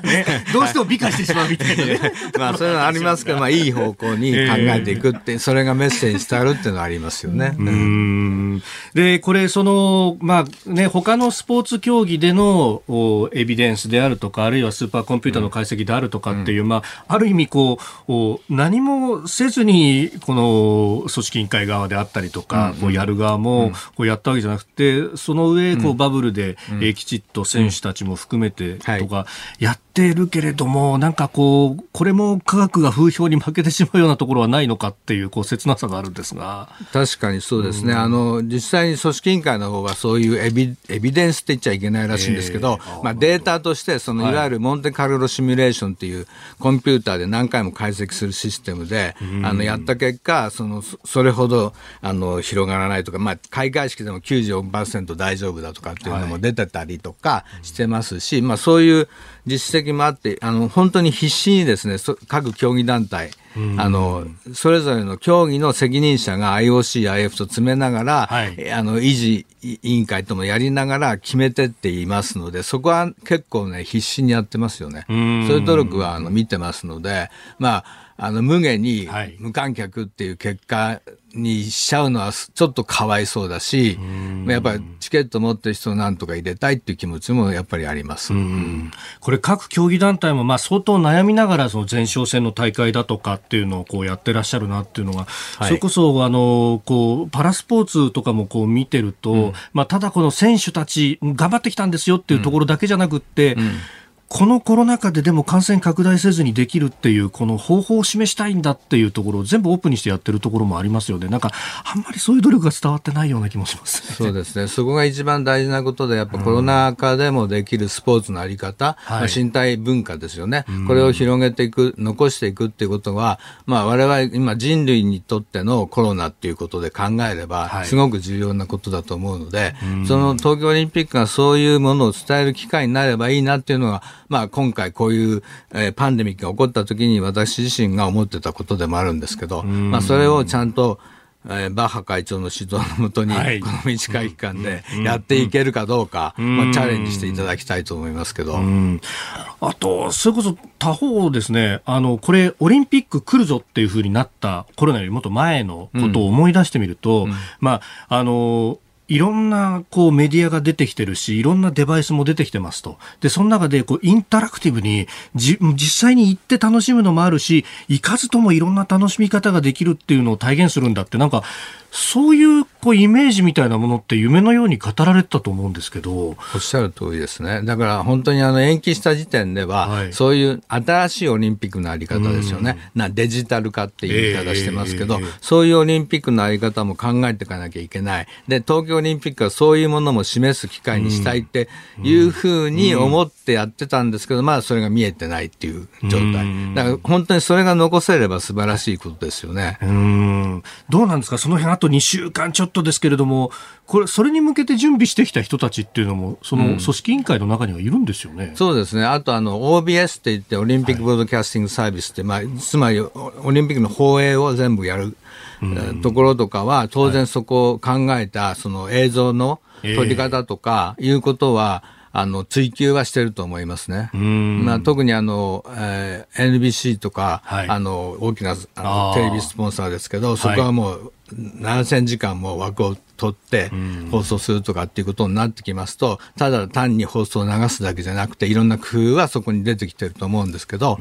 ねどうしても美化してしまうみたいなね。まあ、そういうのありますけど、まあ、いい方向に考えていくって、それがメッセージに伝わるっていうのはありますよね。うんで、これ、その、まあね、他のスポーツ競技でのおエビデンスであるとか、あるいはスーパーコンピューターの解析であるとかっていう、まあ、ある意味、こう、お何もせずに、この組織委員会側であったりとか、こうやる側も、こうやったわけじゃなくて、その上、こう、バブルで、えーきちっと選手たちも含めてとか、やってるけれども、なんかこう、これも科学が風評に負けてしまうようなところはないのかっていう、こう、切なさがあるんですが。確かにそうですね、あの実際に組織委員会の方はそういうエビエビデンスって言っちゃいけないらしいんですけど、まあ、データとしてそのいわゆるモンテカルロシミュレーションっていうコンピューターで何回も解析するシステムで、あのやった結果そのそそれほどあの広がらないとか、まあ、開会式でも94%大丈夫だとかっていうのも出てたりとかしてますし、まあ、そういう実績もあってあの本当に必死にですねそ各競技団体あのそれぞれの競技の責任者が IOC、IF と詰めながら、えあの維持委員会ともやりながら決めてっていますので、そこは結構ね、必死にやってますよね。そういう努力はあの見てますので、まあ、あの無限に無観客っていう結果にしちゃうのはちょっとかわいそうだし、やっぱりチケット持ってる人をなんとか入れたいっていう気持ちもやっぱりあります。これ各競技団体もまあ相当悩みながらその前哨戦の大会だとかっていうのをこうやってらっしゃるなっていうのが、はい。それこそあのこうパラスポーツとかもこう見てると、まあただこの選手たち頑張ってきたんですよっていうところだけじゃなくって、このコロナ禍ででも感染拡大せずにできるっていうこの方法を示したいんだっていうところを全部オープンにしてやってるところもありますよね。なんかあんまりそういう努力が伝わってないような気もしますね。そうですね。そこが一番大事なことで、やっぱコロナ禍でもできるスポーツのあり方、はいまあ身体文化ですよね。これを広げていく、残していくっていうことは、まあ我々今人類にとってのコロナっていうことで考えれば、はいすごく重要なことだと思うので、その東京オリンピックがそういうものを伝える機会になればいいなっていうのが、まあ今回こういう、えーパンデミックが起こった時に私自身が思ってたことでもあるんですけど、まあそれをちゃんとえーバッハ会長の指導のもとに、はい。この短い期間でやっていけるかどうか、まあ、チャレンジしていただきたいと思いますけど。あと、それこそ他方ですね、あの、これ、オリンピック来るぞっていう風になったコロナよりもっと前のことを思い出してみると、まあ、あの、いろんなこうメディアが出てきてるし、いろんなデバイスも出てきてますと。で、その中でこうインタラクティブにじ実際に行って楽しむのもあるし、行かずともいろんな楽しみ方ができるっていうのを体現するんだって、なんか、そういうこうイメージみたいなものって夢のように語られてたと思うんですけど。おっしゃる通りですね。だから本当にあの延期した時点では、そういう新しいオリンピックのあり方ですよね。なデジタル化っていう言い方してますけど、ええええそういうオリンピックのあり方も考えていかなきゃいけない。で、東京オリンピックはそういうものも示す機会にしたいっていうふうに思ってやってたんですけど、まあそれが見えてないっていう状態。だから本当にそれが残せれば素晴らしいことですよね。うんどうなんですか、その辺あと2週間ちょっとですけれども、これ、それに向けて準備してきた人たちっていうのも、その組織委員会の中にはいるんですよね。そうですね。あと、あの、OBS って言って、オリンピックブロードキャスティングサービスって、まあ、つまり、オオリンピックの放映を全部やる、ところとかは、当然そこを考えた、その映像の撮り方とか、いうことは、あの、追求はしてると思いますね。まあ、特にあの、えー NBC とか、あの、大きなあのテレビスポンサーですけど、そこはもう、7000時間も枠を取って放送するとかっていうことになってきますと、ただ単に放送を流すだけじゃなくて、いろんな工夫はそこに出てきてると思うんですけど、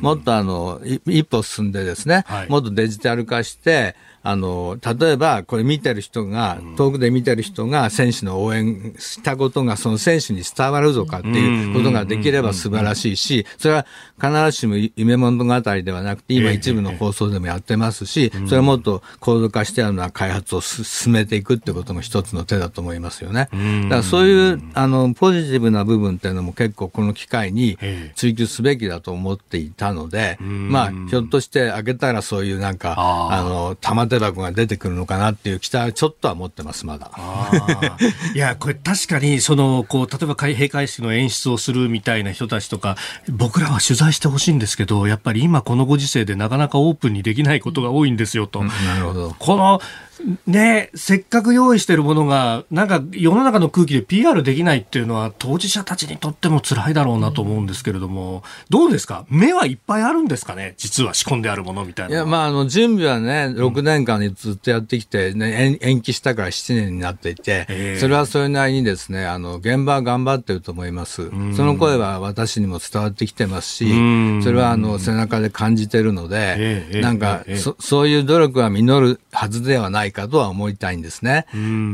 もっとあの、い一歩進んでですね、もっとデジタル化して、あの、例えば、これ見てる人が、遠くで見てる人が選手の応援したことが、その選手に伝わるぞかっていうことができれば素晴らしいし、それは必ずしも夢物語ではなくて、今一部の放送でもやってますし、それはもっと高度化してあるのは開発をす進めていくってことも一つの手だと思いますよね。だからそういう、あの、ポジティブな部分っていうのも結構この機会に追求すべきだと思っていたので、まあ、ひょっとして開けたらそういうなんか、あの、玉手箱が出てくるのかなっていう期待はちょっとは持ってます、まだ。いや、これ確かに、その、こう、例えば開閉会式の演出をするみたいな人たちとか、僕らは取材してほしいんですけど、やっぱり今このご時世でなかなかオープンにできないことが多いんですよと。なるほど。この、ね、せっかく用意してるものが、なんか世の中の空気で PR できないっていうのは、当事者たちにとっても辛いだろうなと思うんですけれども、どうですか？目はいっぱいあるんですかね？実は仕込んであるものみたいな。いや、まあ、あの、準備はね、6年間にずっとやってきて、ね、延延期したから7年になっていて、それはそれなりにですね、あの、現場は頑張ってると思います。その声は私にも伝わってきてますし、それはあの、背中で感じてるのええで、なんかええ、そそういう努力は実るはずではないかとは思いたいんですね。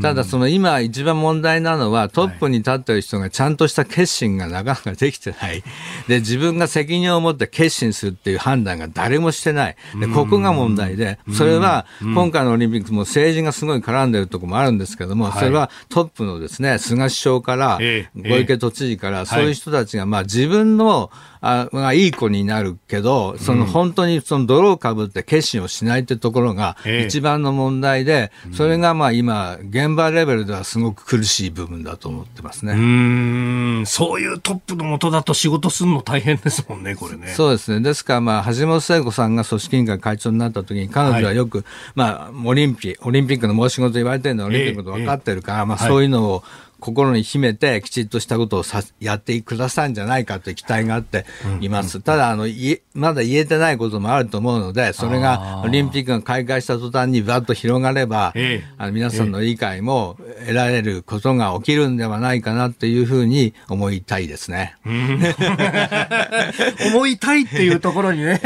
ただ、その今一番問題なのは、トップに立ってる人がちゃんとした決心がなかなかできてない。で、自分が責任を持って決心するっていう判断が誰もしてない。で、ここが問題で、それは今回のオリンピックも政治がすごい絡んでるところもあるんですけども、それはトップのですね、菅首相から、ええ小池都知事から、そういう人たちが、まあ自分の、あがいい子になるけど、その本当にその泥をかぶって決心をしないってところがええ。一番の問題で、それがまあ今、現場レベルではすごく苦しい部分だと思ってますね。うーん、そういうトップのもとだと仕事するの大変ですもんね、これね。そうですね。ですから、まあ、橋本聖子さんが組織委員会会長になった時に、彼女はよく、まあ、オリンピオリンピックの申し事言われてるのはオリンピックのこと分かってるから、まあ、はい。そういうのを心に秘めて、きちっとしたことをさやってくださるんじゃないかという期待があっています。ただ、あの、いえまだ言えてないこともあると思うので、それがオリンピックが開会した途端にバッと広がれば、ええあの皆さんの理解も得られることが起きるんではないかなというふうに思いたいですね。思いたいっていうところにね、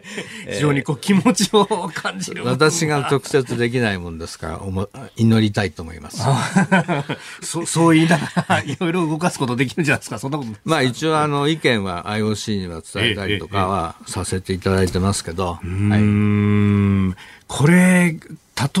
非常にこう気持ちを感じる。私が直接できないもんですから、おも祈りたいと思います。そそう言いながら、いろいろ動かすことできるんじゃないですか、そんなこと。まあ一応あの意見は IOC には伝えたりとかはさせていただいてますけど、うーん。これ、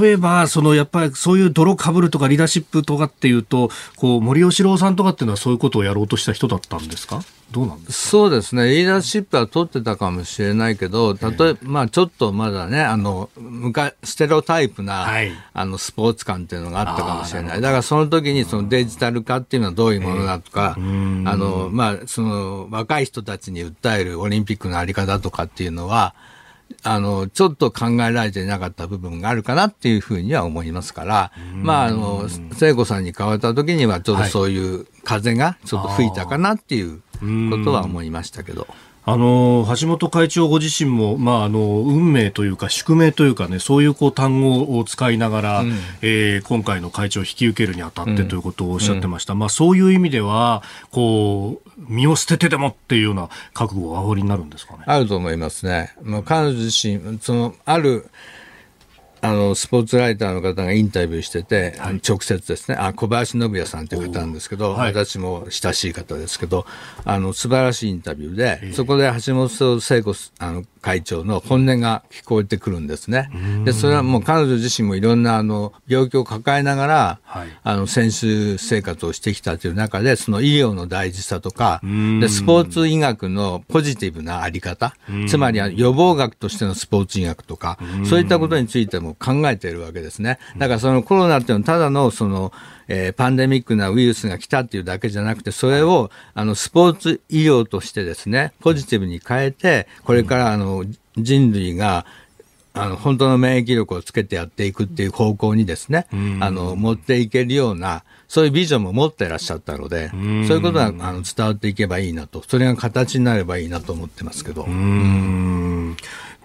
例えば、そのやっぱりそういう泥かぶるとかリーダーシップとかっていうと、こう森喜朗さんとかっていうのはそういうことをやろうとした人だったんですか？どうなんですそうですね、リーダーシップは取ってたかもしれないけど、例え。ば、まあちょっとまだね、あの、昔、ステレオタイプな、あの、スポーツ感っていうのがあったかもしれない。だからその時にそのデジタル化っていうのはどういうものだとか、あの、まあその、若い人たちに訴えるオリンピックのあり方とかっていうのは、あの、ちょっと考えられていなかった部分があるかなっていうふうには思いますから、まあ、あの、聖子さんに変わった時には、ちょっとそういう風がちょっと吹いたかなっていうことは思いましたけど。あの橋本会長ご自身も、まあ、あの運命というか宿命というかねそういうこう単語を使いながら、うんえー今回の会長を引き受けるにあたってということをおっしゃってました、まあ、そういう意味ではこう身を捨ててでもっていうような覚悟をおあおりになるんですかね？あると思いますね。まあ、彼女自身、その、ある、あの、スポーツライターの方がインタビューしてて、あの直接ですね、あ、小林信也さんという方なんですけど、私も親しい方ですけど、あの、素晴らしいインタビューで、そこで橋本聖子あの会長の本音が聞こえてくるんですね。で、それはもう彼女自身もいろんなあの、病気を抱えながら、あの、選手生活をしてきたという中で、その医療の大事さとか、で、スポーツ医学のポジティブなあり方、つまりは予防学としてのスポーツ医学とか、そういったことについても考えているわけですね。だからそのコロナっていうのはただのその、えーパンデミックなウイルスが来たっていうだけじゃなくて、それを、あの、スポーツ医療としてですね、ポジティブに変えて、これからあの、人類が、あの、本当の免疫力をつけてやっていくっていう方向にですね、あの、持っていけるような、そういうビジョンも持ってらっしゃったので、そういうことがあの伝わっていけばいいなと、それが形になればいいなと思ってますけど。うん。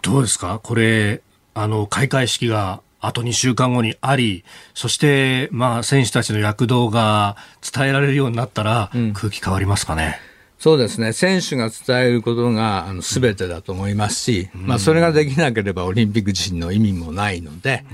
どうですか？これ、あの、開会式があと2週間後にあり、そして、まあ、選手たちの躍動が伝えられるようになったら、空気変わりますかね。そうですね。選手が伝えることが、すべてだと思いますし、まあ、それができなければオリンピック自身の意味もないので、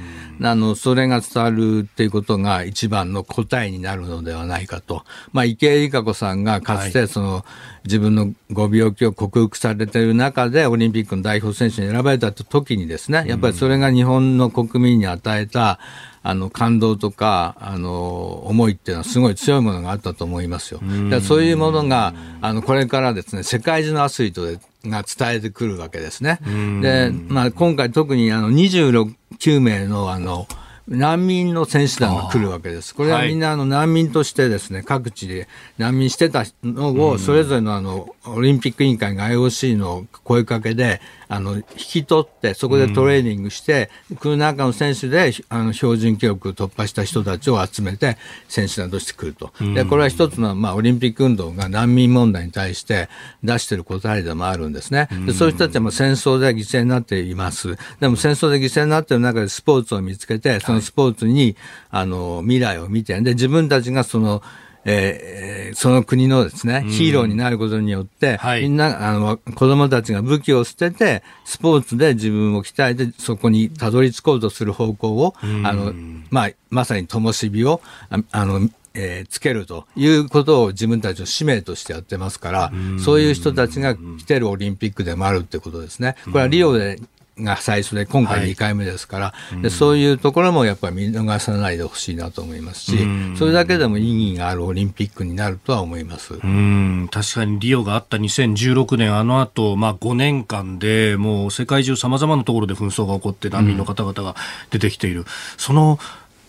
あの、それが伝わるっていうことが一番の答えになるのではないかと。まあ、池江璃花子さんがかつて、その、自分のご病気を克服されている中で、オリンピックの代表選手に選ばれた時にですね、やっぱりそれが日本の国民に与えた、あの、感動とか、あの、思いっていうのはすごい強いものがあったと思いますよ。だそういうものが、あの、これからですね、世界中のアスリートでが伝えてくるわけですね。で、まあ、今回特にあの、26名のあの、難民の選手団が来るわけです。これはみんなあの難民としてですね、各地で難民してたのを、それぞれのあの、オリンピック委員会が IOC の声かけで、あの、引き取って、そこでトレーニングして、来る中の選手で、あの、標準記録突破した人たちを集めて、選手団として来ると。で、これは一つの、まあ、オリンピック運動が難民問題に対して出している答えでもあるんですね。でそういう人たちはもう戦争で犠牲になっています。でも戦争で犠牲になっている中でスポーツを見つけて、そのスポーツに、あの、未来を見て、で、自分たちがその、えーその国のですね、ヒーローになることによって、みんな、あの、子供たちが武器を捨てて、スポーツで自分を鍛えて、そこにたどり着こうとする方向を、あの、まあ、まさに灯火を、ああの、えーつけるということを自分たちの使命としてやってますから、そういう人たちが来てるオリンピックでもあるってことですね。これはリオで、が最初で、今回2回目ですから、で、そういうところもやっぱり見逃さないでほしいなと思いますし、それだけでも意義があるオリンピックになるとは思います。うん、確かにリオがあった2016年、あの後、まあ5年間でもう世界中様々なところで紛争が起こって難民の方々が出てきている。その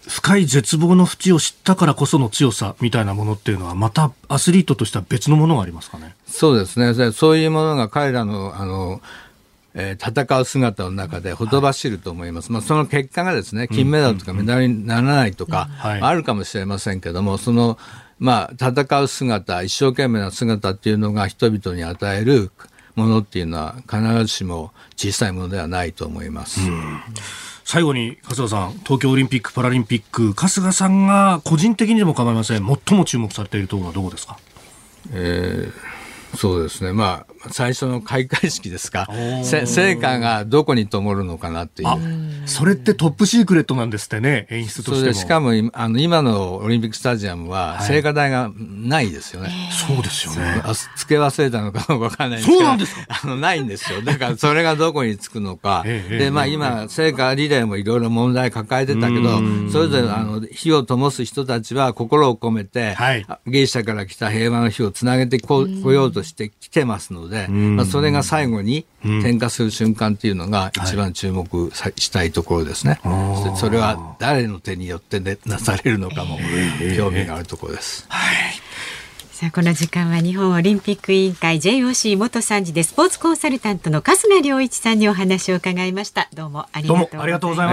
深い絶望の淵を知ったからこその強さみたいなものっていうのは、またアスリートとしては別のものがありますかね？そうですね。でそういうものが彼らの、あの、えー戦う姿の中でほとばしると思います。まあ、その結果がですね、金メダルとかメダルにならないとか、はい。あるかもしれませんけども、その、まあ、戦う姿、一生懸命な姿っていうのが人々に与えるものっていうのは必ずしも小さいものではないと思います。最後に、春日さん、東京オリンピック・パラリンピック、春日さんが個人的にでも構いません、最も注目されているところはどこですか？えーそうですね。まあ、最初の開会式ですか。せ成果がどこに灯るのかなっていう。それってトップシークレットなんですってね、演出としても。それでしかも今あの今のオリンピックスタジアムははい聖火台がないですよね。そうですよね。あ付け忘れたのかどうかわからないですけど。そうなんですか？あの、ないんですよ。だからそれがどこにつくのか。ええで、まあええ今、聖火リレーもいろいろ問題抱えてたけどうん、それぞれあの火を灯す人たちは心を込めて、あギリシャから来た平和の火をつなげてこ来ようとしてきてますので、んまあそれが最後にうん点火する瞬間っていうのが一番注目さしたいところですね。そしてそれは誰の手によって、ね、なされるのかも興味があるところです。さあこの時間は日本オリンピック委員会 JOC 元参事でスポーツコンサルタントの春日良一さんにお話を伺いましたどうもありがとうござい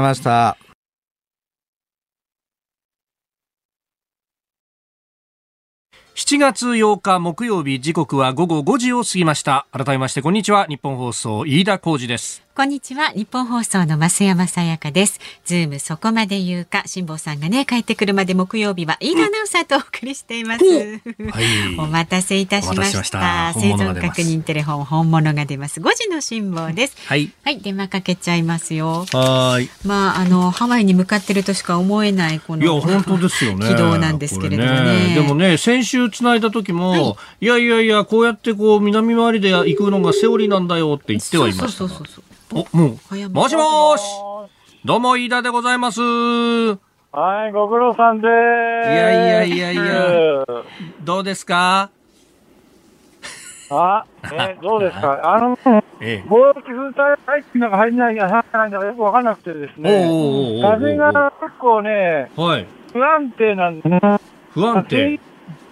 ました7月8日木曜日時刻は午後5時を過ぎました。改めましてこんにちは。日本放送飯田浩二です。こんにちは。日本放送の増山さやかです。ズームそこまで言うか辛坊さんがね帰ってくるまで木曜日は飯田アナウンサーとお送りしています、はい。お待たせいたしました。せした。た生存確認テレフォン本物が出ます。5時の辛坊です。はい。はい電話かけちゃいますよ。はーい。まああのハワイに向かってるとしか思えないこのいや本当ですよね。軌道なんですけれどもね。これでもね先週つないだ時も、い、やいやいやこうやってこう南回りで行くのがセオリーなんだよって言ってはいましたそうそうそうそうおもうもしもーしどうも飯田でございますはい、ご苦労さんです。いやいやいやいや どうですか？あ、え、どうですか？あの、ええ貿易風帯入ってなんか入んない、入らないのがよくわかんなくてですね。風が結構ね、はい不安定なんですね。不安定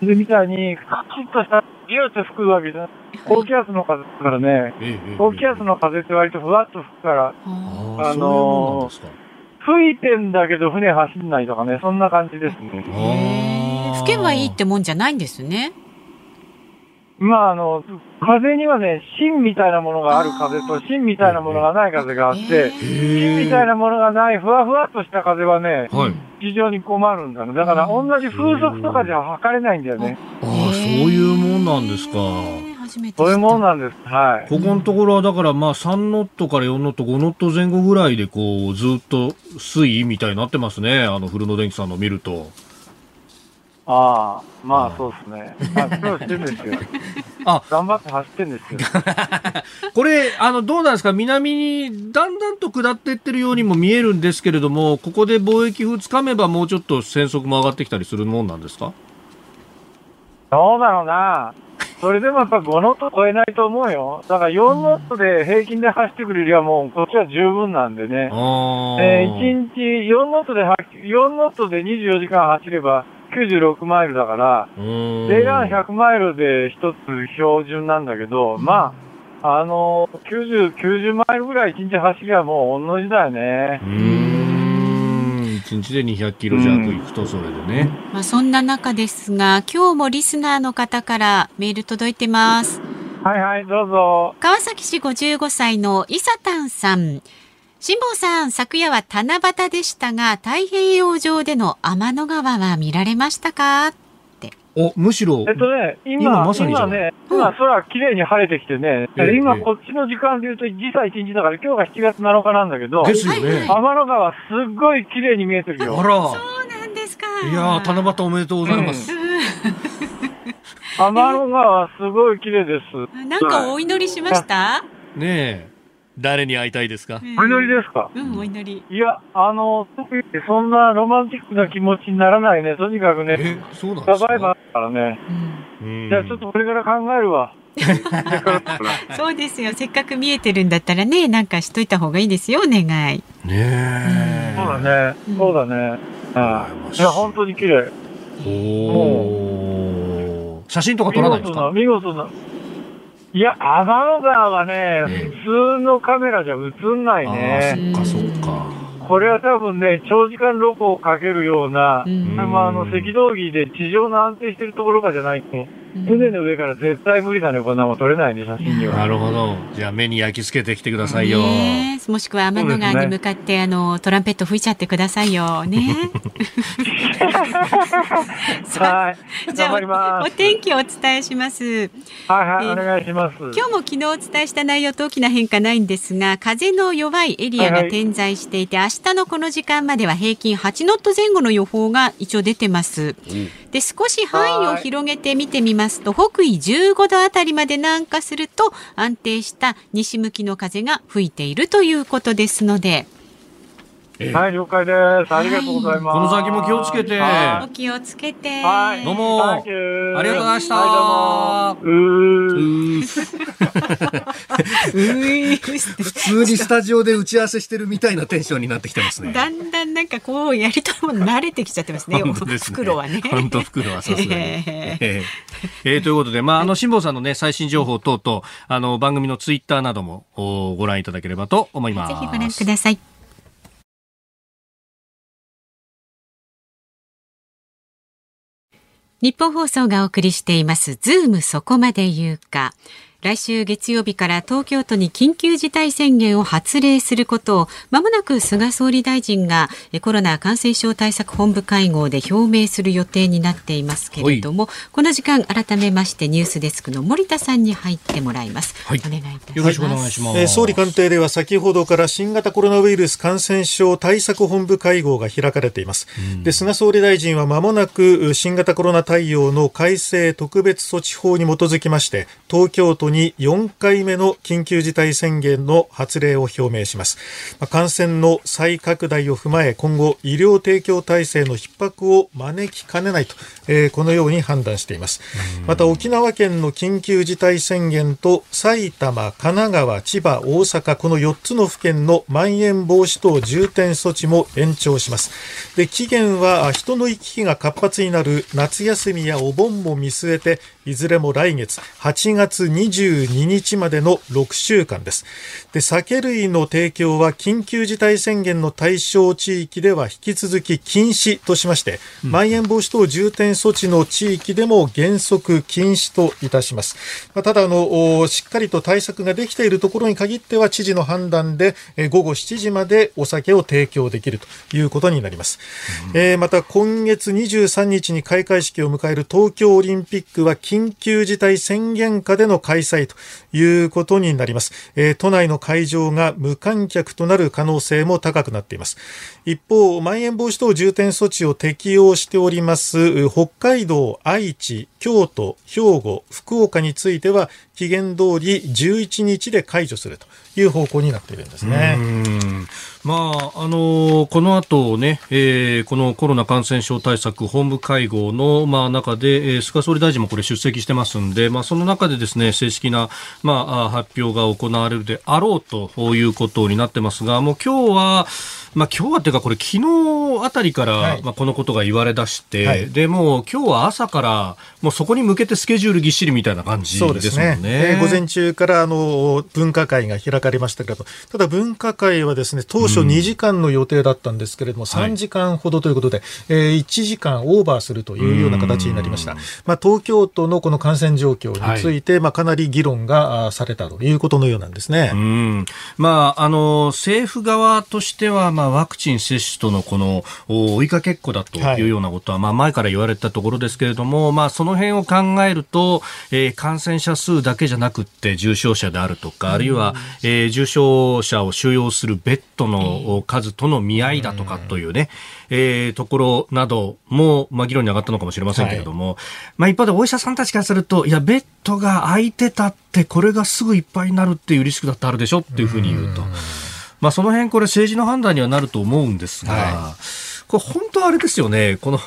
でみたいに、カチッとしたビューって吹くわけじゃない。高気圧の風だからね、高気圧の風って割とふわっと吹くから、あのー吹いてんだけど船走んないとかね、そんな感じですね。吹けばいいってもんじゃないんですね。まあ、あの、風にはね、芯みたいなものがある風と、芯みたいなものがない風があって、芯みたいなものがない、ふわふわっとした風はね、はい。非常に困るんだね。だから、同じ風速とかじゃ測れないんだよね。そういうもんなんですか。そういうもんなんです。はい。ここのところはだからまあ3ノットから4ノット、5ノット前後ぐらいでこうずっと水位みたいになってますね。あの古野電機さんの見ると。ああ、まあそうですね。あ、苦労してるんですよ。あ、頑張って走ってるんですよ。これ、あの、どうなんですか？南にだんだんと下っていってるようにも見えるんですけれども、ここで貿易風つかめばもうちょっと戦速も上がってきたりするもんなんですか？どうだろうな。それでもやっぱ5ノット超えないと思うよ。だから4ノットで平均で走ってくれりゃもうこっちは十分なんでね。あえー、1日4ノットでは、4ノットで24時間走れば96マイルだから、レガン100マイルで一つ標準なんだけど、まあ、あの90、90マイルぐらい1日走りゃもう同じだよね。1日で200キロ弱いくとそれでね。まあそんな中ですが、今日もリスナーの方からメール届いてます。はいはい、どうぞ。川崎市55歳の伊佐丹さん。辛坊さん、昨夜は七夕でしたが、太平洋上での天の川は見られましたか？お、むしろ、えっとね、今、今今まさにじゃないね、今空綺麗に晴れてきてね、ええ今ええこっちの時間で言うと時差1日だから今日が7月7日なんだけど、ですよね天の川すっごい綺麗に見えてるよ。あら。そうなんですか。いやー、七夕おめでとうございます。天の川すごい綺麗です。なんかお祈りしました？ねえ。誰に会いたいですか？お祈りですか？うん、お祈り。いや、あの、特にそんなロマンチックな気持ちにならないね。とにかくね、そうなんサバイバーだからね。うんじゃあちょっとこれから考えるわ。そうですよ。せっかく見えてるんだったらね、なんかしといた方がいいですよ、お願い。ねえ。そうだね。そうだね。はい。いや、本当に綺麗。お写真とか撮らないんですか？見事な、見事な。いや、天の川はね、普通のカメラじゃ映んないね。そっかそっか。これは多分ね、長時間ロコをかけるような、まあ、あの、赤道儀で地上の安定してるところかじゃないと、船の上から絶対無理だね、こんなもん撮れないね、写真には。なるほど。じゃあ目に焼き付けてきてくださいよ。ねえもしくは天の川に向かって、あのトランペット吹いちゃってくださいよね。はい。じゃあ頑張りまおお天気をお伝えします。す。はいはい、えーお願いします。今日も昨日お伝えした内容と大きな変化ないんですが風の弱いエリアが点在していて、明日のこの時間までは平均8ノット前後の予報が一応出てます。で少し範囲を広げて見てみますと北緯15度あたりまで南下すると安定した西向きの風が吹いているということですので。はい、了解です。ありがとうございます。この先も気をつけてはお気をつけて。はい。どうもありがとうございましたはい、どうも。うー。普通にスタジオで打ち合わせしてるみたいなテンションになってきてますね。だんだんなんかこうやりとりも慣れてきちゃってますね。本当ですね袋はね。本当袋はさすがに。えーということで、まあ、あの、辛坊さんのね、最新情報等々、あの、番組のツイッターなどもおご覧いただければと思います。ぜひご覧ください。日本放送がお送りしていますズームそこまで言うか。来週月曜日から東京都に緊急事態宣言を発令することをまもなく菅総理大臣がえコロナ感染症対策本部会合で表明する予定になっていますけれどもこの時間改めましてニュースデスクの森田さんに入ってもらいます、お願いいたします。よろしくお願いします。えー総理官邸では先ほどから新型コロナウイルス感染症対策本部会合が開かれています。で菅総理大臣は間もなく新型コロナ対応の改正特別措置法に基づきまして東京都に4回目の緊急事態宣言の発令を表明します。まあ感染の再拡大を踏まえ今後医療提供体制の逼迫を招きかねないと、えーこのように判断しています。また沖縄県の緊急事態宣言と埼玉、神奈川、千葉、大阪この4つの府県のまん延防止等重点措置も延長します。で期限はあ人の行き来が活発になる夏休みやお盆も見据えていずれも来月8月22日までの6週間です。で、酒類の提供は緊急事態宣言の対象地域では引き続き禁止としまして、まん延防止等重点措置の地域でも原則禁止といたします。まあ、ただあの、おしっかりと対策ができているところに限っては知事の判断で、えー午後7時までお酒を提供できるということになります。えーまた今月23日に開会式を迎える東京オリンピックは緊急事態宣言下での開催ということになります。えー都内の会場が無観客となる可能性も高くなっています。一方、まん延防止等重点措置を適用しております北海道、愛知、京都、兵庫、福岡については期限通り11日で解除するという方向になっているんですね。うんまあ、あのこの後ね、えーこのコロナ感染症対策本部会合の、まあ、中で、えー菅総理大臣もこれ出席してますんで、まあ、その中でですね、正式な、まあ、あ発表が行われるであろうということになってますが、もう今日は、まあ、今日はっていうか、これ昨日あたりから、まあ、このことが言われ出して、はいで、もう今日は朝から、もうそこに向けてスケジュールぎっしりみたいな感じそうでですすね。ね。えー午前中からあの分科会が開かれましたけれど、ただ分科会はですね、当初うん。2時間の予定だったんですけれども、はい。3時間ほどということで、えー1時間オーバーするというような形になりました。まあ、東京都のこの感染状況について、まあ、かなり議論がされたということのようなんですね。うん。まあ、あの政府側としては、まあ、ワクチン接種とのこのお追いかけっこだというようなことは、まあ、前から言われたところですけれども、まあ、その辺を考えると、えー感染者数だけじゃなくって重症者であるとか、あるいは、えー重症者を収容するベッドのお数との見合いだとかというね、えー。ところなども、まあ、議論に上がったのかもしれませんけれども、まあ、一方でお医者さんたちからすると、いや、ベッドが空いてたって、これがすぐいっぱいになるっていうリスクだってあるでしょっていうふうに言うと。まあ、その辺、これ政治の判断にはなると思うんですが、これ本当はあれですよね、この、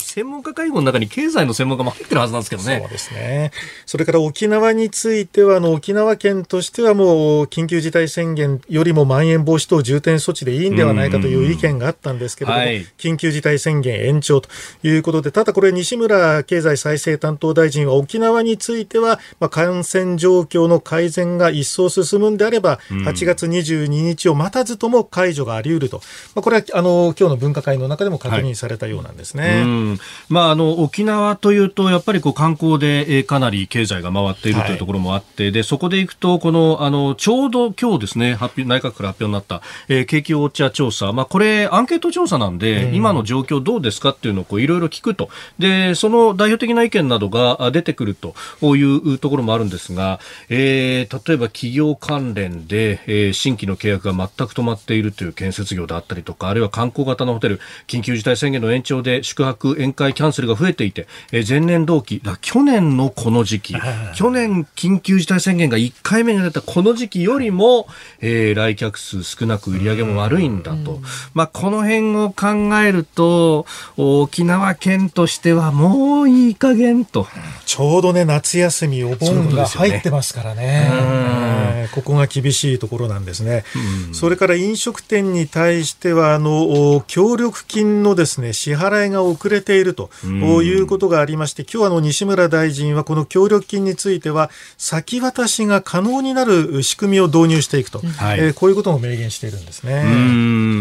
専門家会合の中に経済の専門家も入ってるはずなんですけどね。そうですね。それから沖縄については、あの、沖縄県としてはもう、緊急事態宣言よりもまん延防止等重点措置でいいんではないかという意見があったんですけれども、はい緊急事態宣言延長ということで、ただこれ、西村経済再生担当大臣は、沖縄については、まあ、感染状況の改善が一層進むんであれば、うん8月22日を待たずとも解除があり得ると。まあ、これは、あの、今日の分科会の中でも確認されたようなんですね。うん。まあ、あの沖縄というと、やっぱりこう観光で、えーかなり経済が回っているというところもあって、でそこでいくと、このあのちょうど今日ですね、発表内閣から発表になった、えー景気ウォッチャー調査、まあ、これ、アンケート調査なんで、うん。今の状況どうですかっていうのをこういろいろ聞くと、でその代表的な意見などがあ出てくるというところもあるんですが、えー例えば企業関連で、えー新規の契約が全く止まっているという建設業であったりとか、あるいは観光型のホテル、緊急事態宣言の延長で宿泊、宴会キャンセルが増えていて、えー前年同期、去年のこの時期、去年緊急事態宣言が1回目に出たこの時期よりも、えー来客数少なく売り上げも悪いんだと。まあ、この辺を考えると、沖縄県としてはもういい加減と。ちょうどね、夏休み、お盆が入ってますからね。えーここが厳しいところなんですね。それから飲食店に対しては、あの、お協力金のですね、支払いが遅れているとうん。いうことがありまして、今日あの、西村大臣はこの協力金については、先渡しが可能になる仕組みを導入していくと、はいえーこういうことも明言しているんですね。うー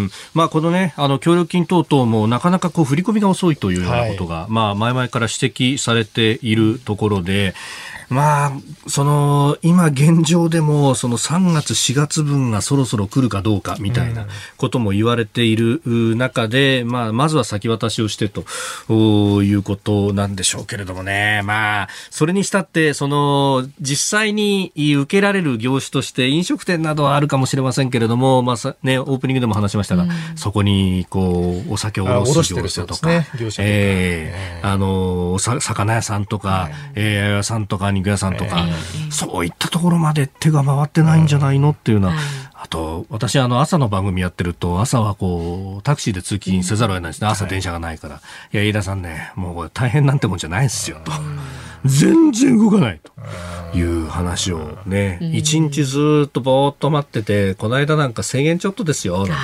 ん。まあ、このね、あの協力金等々もなかなかこう振り込みが遅いというようなことが、まあ、前々から指摘されているところで、まあ、その、今現状でも、その3月、4月分がそろそろ来るかどうかみたいなことも言われているう中で、まあ、まずは先渡しをしてとおいうことなんでしょうけれどもね。まあ、それにしたって、その、実際に受けられる業種として飲食店などはあるかもしれませんけれども、まあさ、ね、オープニングでも話しましたが、そこに、こう、お酒をあ卸す業者とか、ええあの、さ魚屋さんとか、えー八百屋さんとか肉屋さんとか、そういったところまで手が回ってないんじゃないのっていうような、あと、私、あの、朝の番組やってると、朝はこう、タクシーで通勤せざるを得ないですね。朝電車がないから。いや、飯田さんね、もうこれ大変なんてもんじゃないですよ、と。全然動かないという話をね、一日ずっとぼーっと待ってて、この間なんか制限ちょっとですよ、なんつって。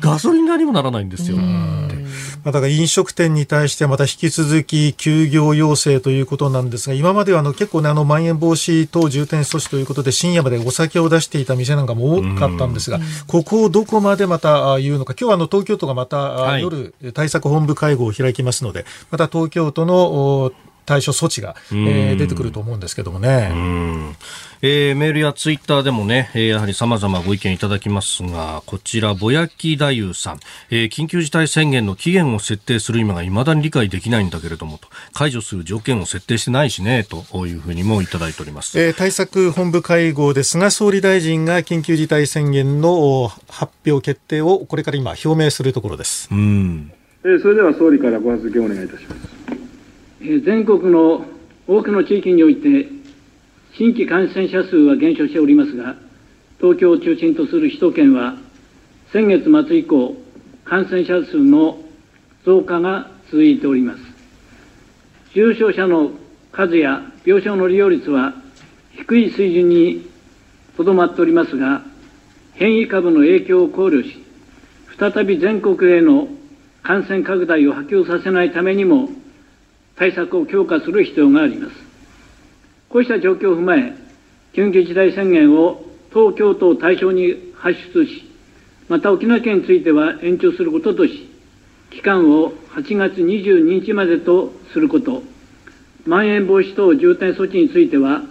ガソリン代にもならないんですよって。まあだから飲食店に対してまた引き続き休業要請ということなんですが、今まではあの結構ね、あの、まん延防止等重点措置ということで、深夜までお酒を出していた店なんかも多かったんですが、ここをどこまでまたあ言うのか、今日はあの、東京都がまた、夜、対策本部会合を開きますので、また東京都のお対処措置が、えー出てくると思うんですけどもね。えーメールやツイッターでもね、えーやはり様々ご意見いただきますが、こちら、ぼやき太夫さん、えー緊急事態宣言の期限を設定する今が未だに理解できないんだけれどもと、解除する条件を設定してないしね、というふうにもいただいております。えー対策本部会合で菅総理大臣が緊急事態宣言のお発表決定をこれから今表明するところです。うん。えーそれでは総理からご発言をお願いいたします。えー全国の多くの地域において、新規感染者数は減少しておりますが、東京を中心とする首都圏は、先月末以降、感染者数の増加が続いております。重症者の数や病床の利用率は低い水準にとどまっておりますが、変異株の影響を考慮し、再び全国への感染拡大を波及させないためにも、対策を強化する必要があります。こうした状況を踏まえ、緊急事態宣言を東京都を対象に発出し、また沖縄県については延長することとし、期間を8月22日までとすること、まん延防止等重点措置については、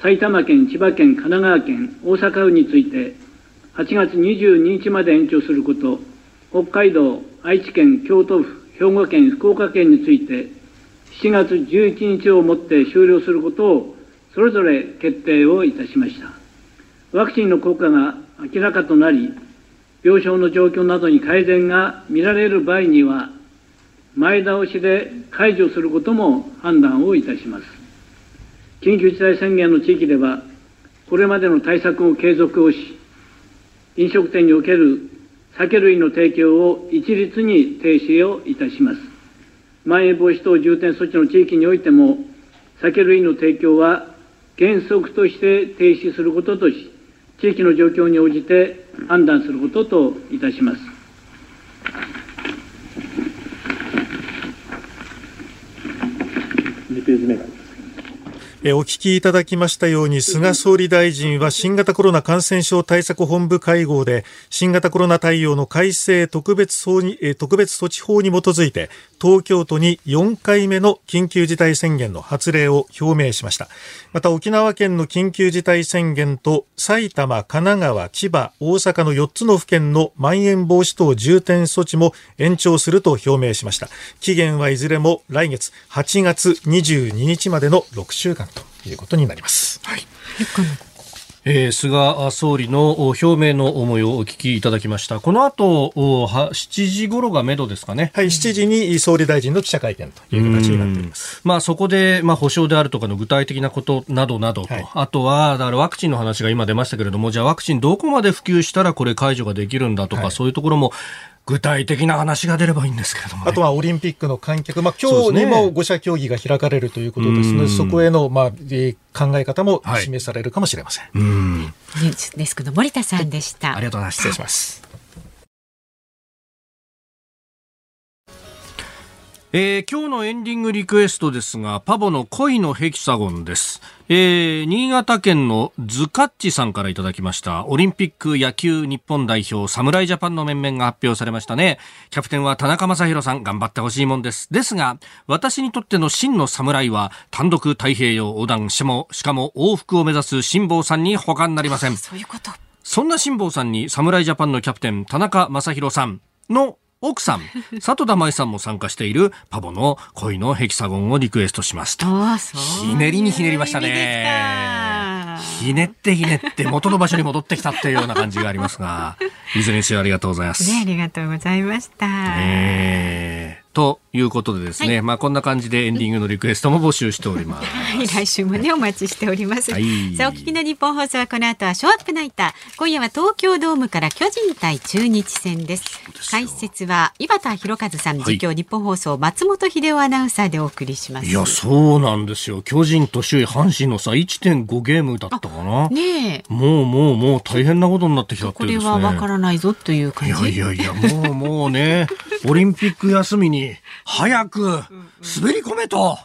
埼玉県、千葉県、神奈川県、大阪府について、8月22日まで延長すること、北海道、愛知県、京都府、兵庫県、福岡県について、7月11日をもって終了することをそれぞれ決定をいたしました。ワクチンの効果が明らかとなり、病床の状況などに改善が見られる場合には、前倒しで解除することも判断をいたします。緊急事態宣言の地域では、これまでの対策を継続をし、飲食店における酒類の提供を一律に停止をいたします。まん延防止等重点措置の地域においても、酒類の提供は原則として停止することとし、地域の状況に応じて判断することといたします。2ページ目えお聞きいただきましたように、菅総理大臣は新型コロナ感染症対策本部会合で、新型コロナ対応の改正特別措にえ特別措置法に基づいて、東京都に4回目の緊急事態宣言の発令を表明しました。また沖縄県の緊急事態宣言と埼玉、神奈川、千葉、大阪の4つの府県のまん延防止等重点措置も延長すると表明しました。期限はいずれも来月8月22日までの6週間いうことになります。えー菅総理のお表明の思いをお聞きいただきました。この後、おは7時頃がめどですかね。はい、7時に総理大臣の記者会見という形になっております。まあそこで、まあ保証であるとかの具体的なことなどなどと、あとは、だからワクチンの話が今出ましたけれども、じゃあワクチンどこまで普及したらこれ解除ができるんだとか、そういうところも具体的な話が出ればいいんですけれども、ね。あとはオリンピックの観客、まあ、今日にも5者協議が開かれるということですので、うんそこへの、まあえー考え方も示されるかもしれません。うんニュースデスクの森田さんでした。ありがとうございます。失礼します。えー今日のエンディングリクエストですが、パボの恋のヘキサゴンです。えー新潟県のズカッチさんからいただきました。オリンピック野球日本代表、侍ジャパンの面々が発表されましたね。キャプテンは田中将大さん、頑張ってほしいもんです。ですが、私にとっての真の侍は、単独太平洋横断、しかも、しかも往復を目指す辛坊さんに他になりません。そういうこと。そんな辛坊さんに侍ジャパンのキャプテン田中将大さんの奥さん、里田舞さんも参加しているパボの恋のヘキサゴンをリクエストしますと。ああ、そう。ひねりにひねりましたね。ひねってひねって元の場所に戻ってきたっていうような感じがありますが、いずれにせよありがとうございます。ね、ありがとうございました。えーということでですね、まあこんな感じでエンディングのリクエストも募集しております。はい、来週もね、お待ちしております。はいさあ、お聞きの日本放送はこの後はショーアップナイター。今夜は東京ドームから巨人対中日戦です。解説は井端弘和さん、はい実況日本放送松本秀夫アナウンサーでお送りします。いや、そうなんですよ。巨人と首位阪神の差1.5ゲームだったかな。ねえ、もうもうもう大変なことになってきたってこれいうですね。はわからないぞという感じ。いやいやいや、もうもうね、オリンピック休みに早く滑り込めと。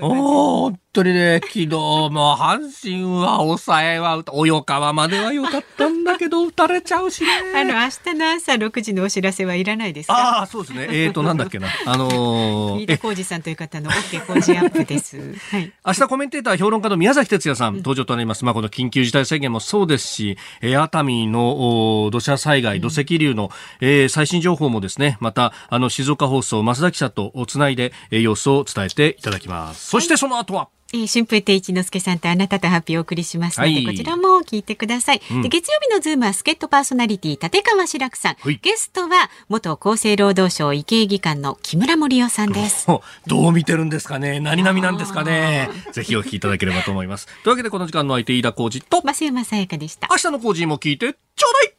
おー本当にね、昨日も阪神は抑えは打た、及川までは良かったんだけど、打たれちゃうしね。あの、明日の朝6時のお知らせはいらないですか？ああ、そうですね。えーと、なんだっけな。あのー飯田浩司さんという方の OK Cozy up です。はい。明日コメンテーター評論家の宮崎哲弥さん登場となります。まあ、この緊急事態宣言もそうですし、えー熱海のお土砂災害、土石流の、えー最新情報もですね、また、あの、静岡放送、増田記者とつないで、えー様子を伝えていただきます。そしてその後は、えー、春風亭一之輔さんとあなたとハッピーをお送りしますので、はい。こちらも聞いてください、うん。で月曜日のズームは助っ人パーソナリティ立川志らくさん、ゲストは元厚生労働省医系技官の木村盛世さんです。お どう見てるんですかね？何々なんですかね？ぜひお聞きいただければと思います。というわけでこの時間の相手、飯田浩二と、増山さやかでした。明日の浩二も聞いてちょうだい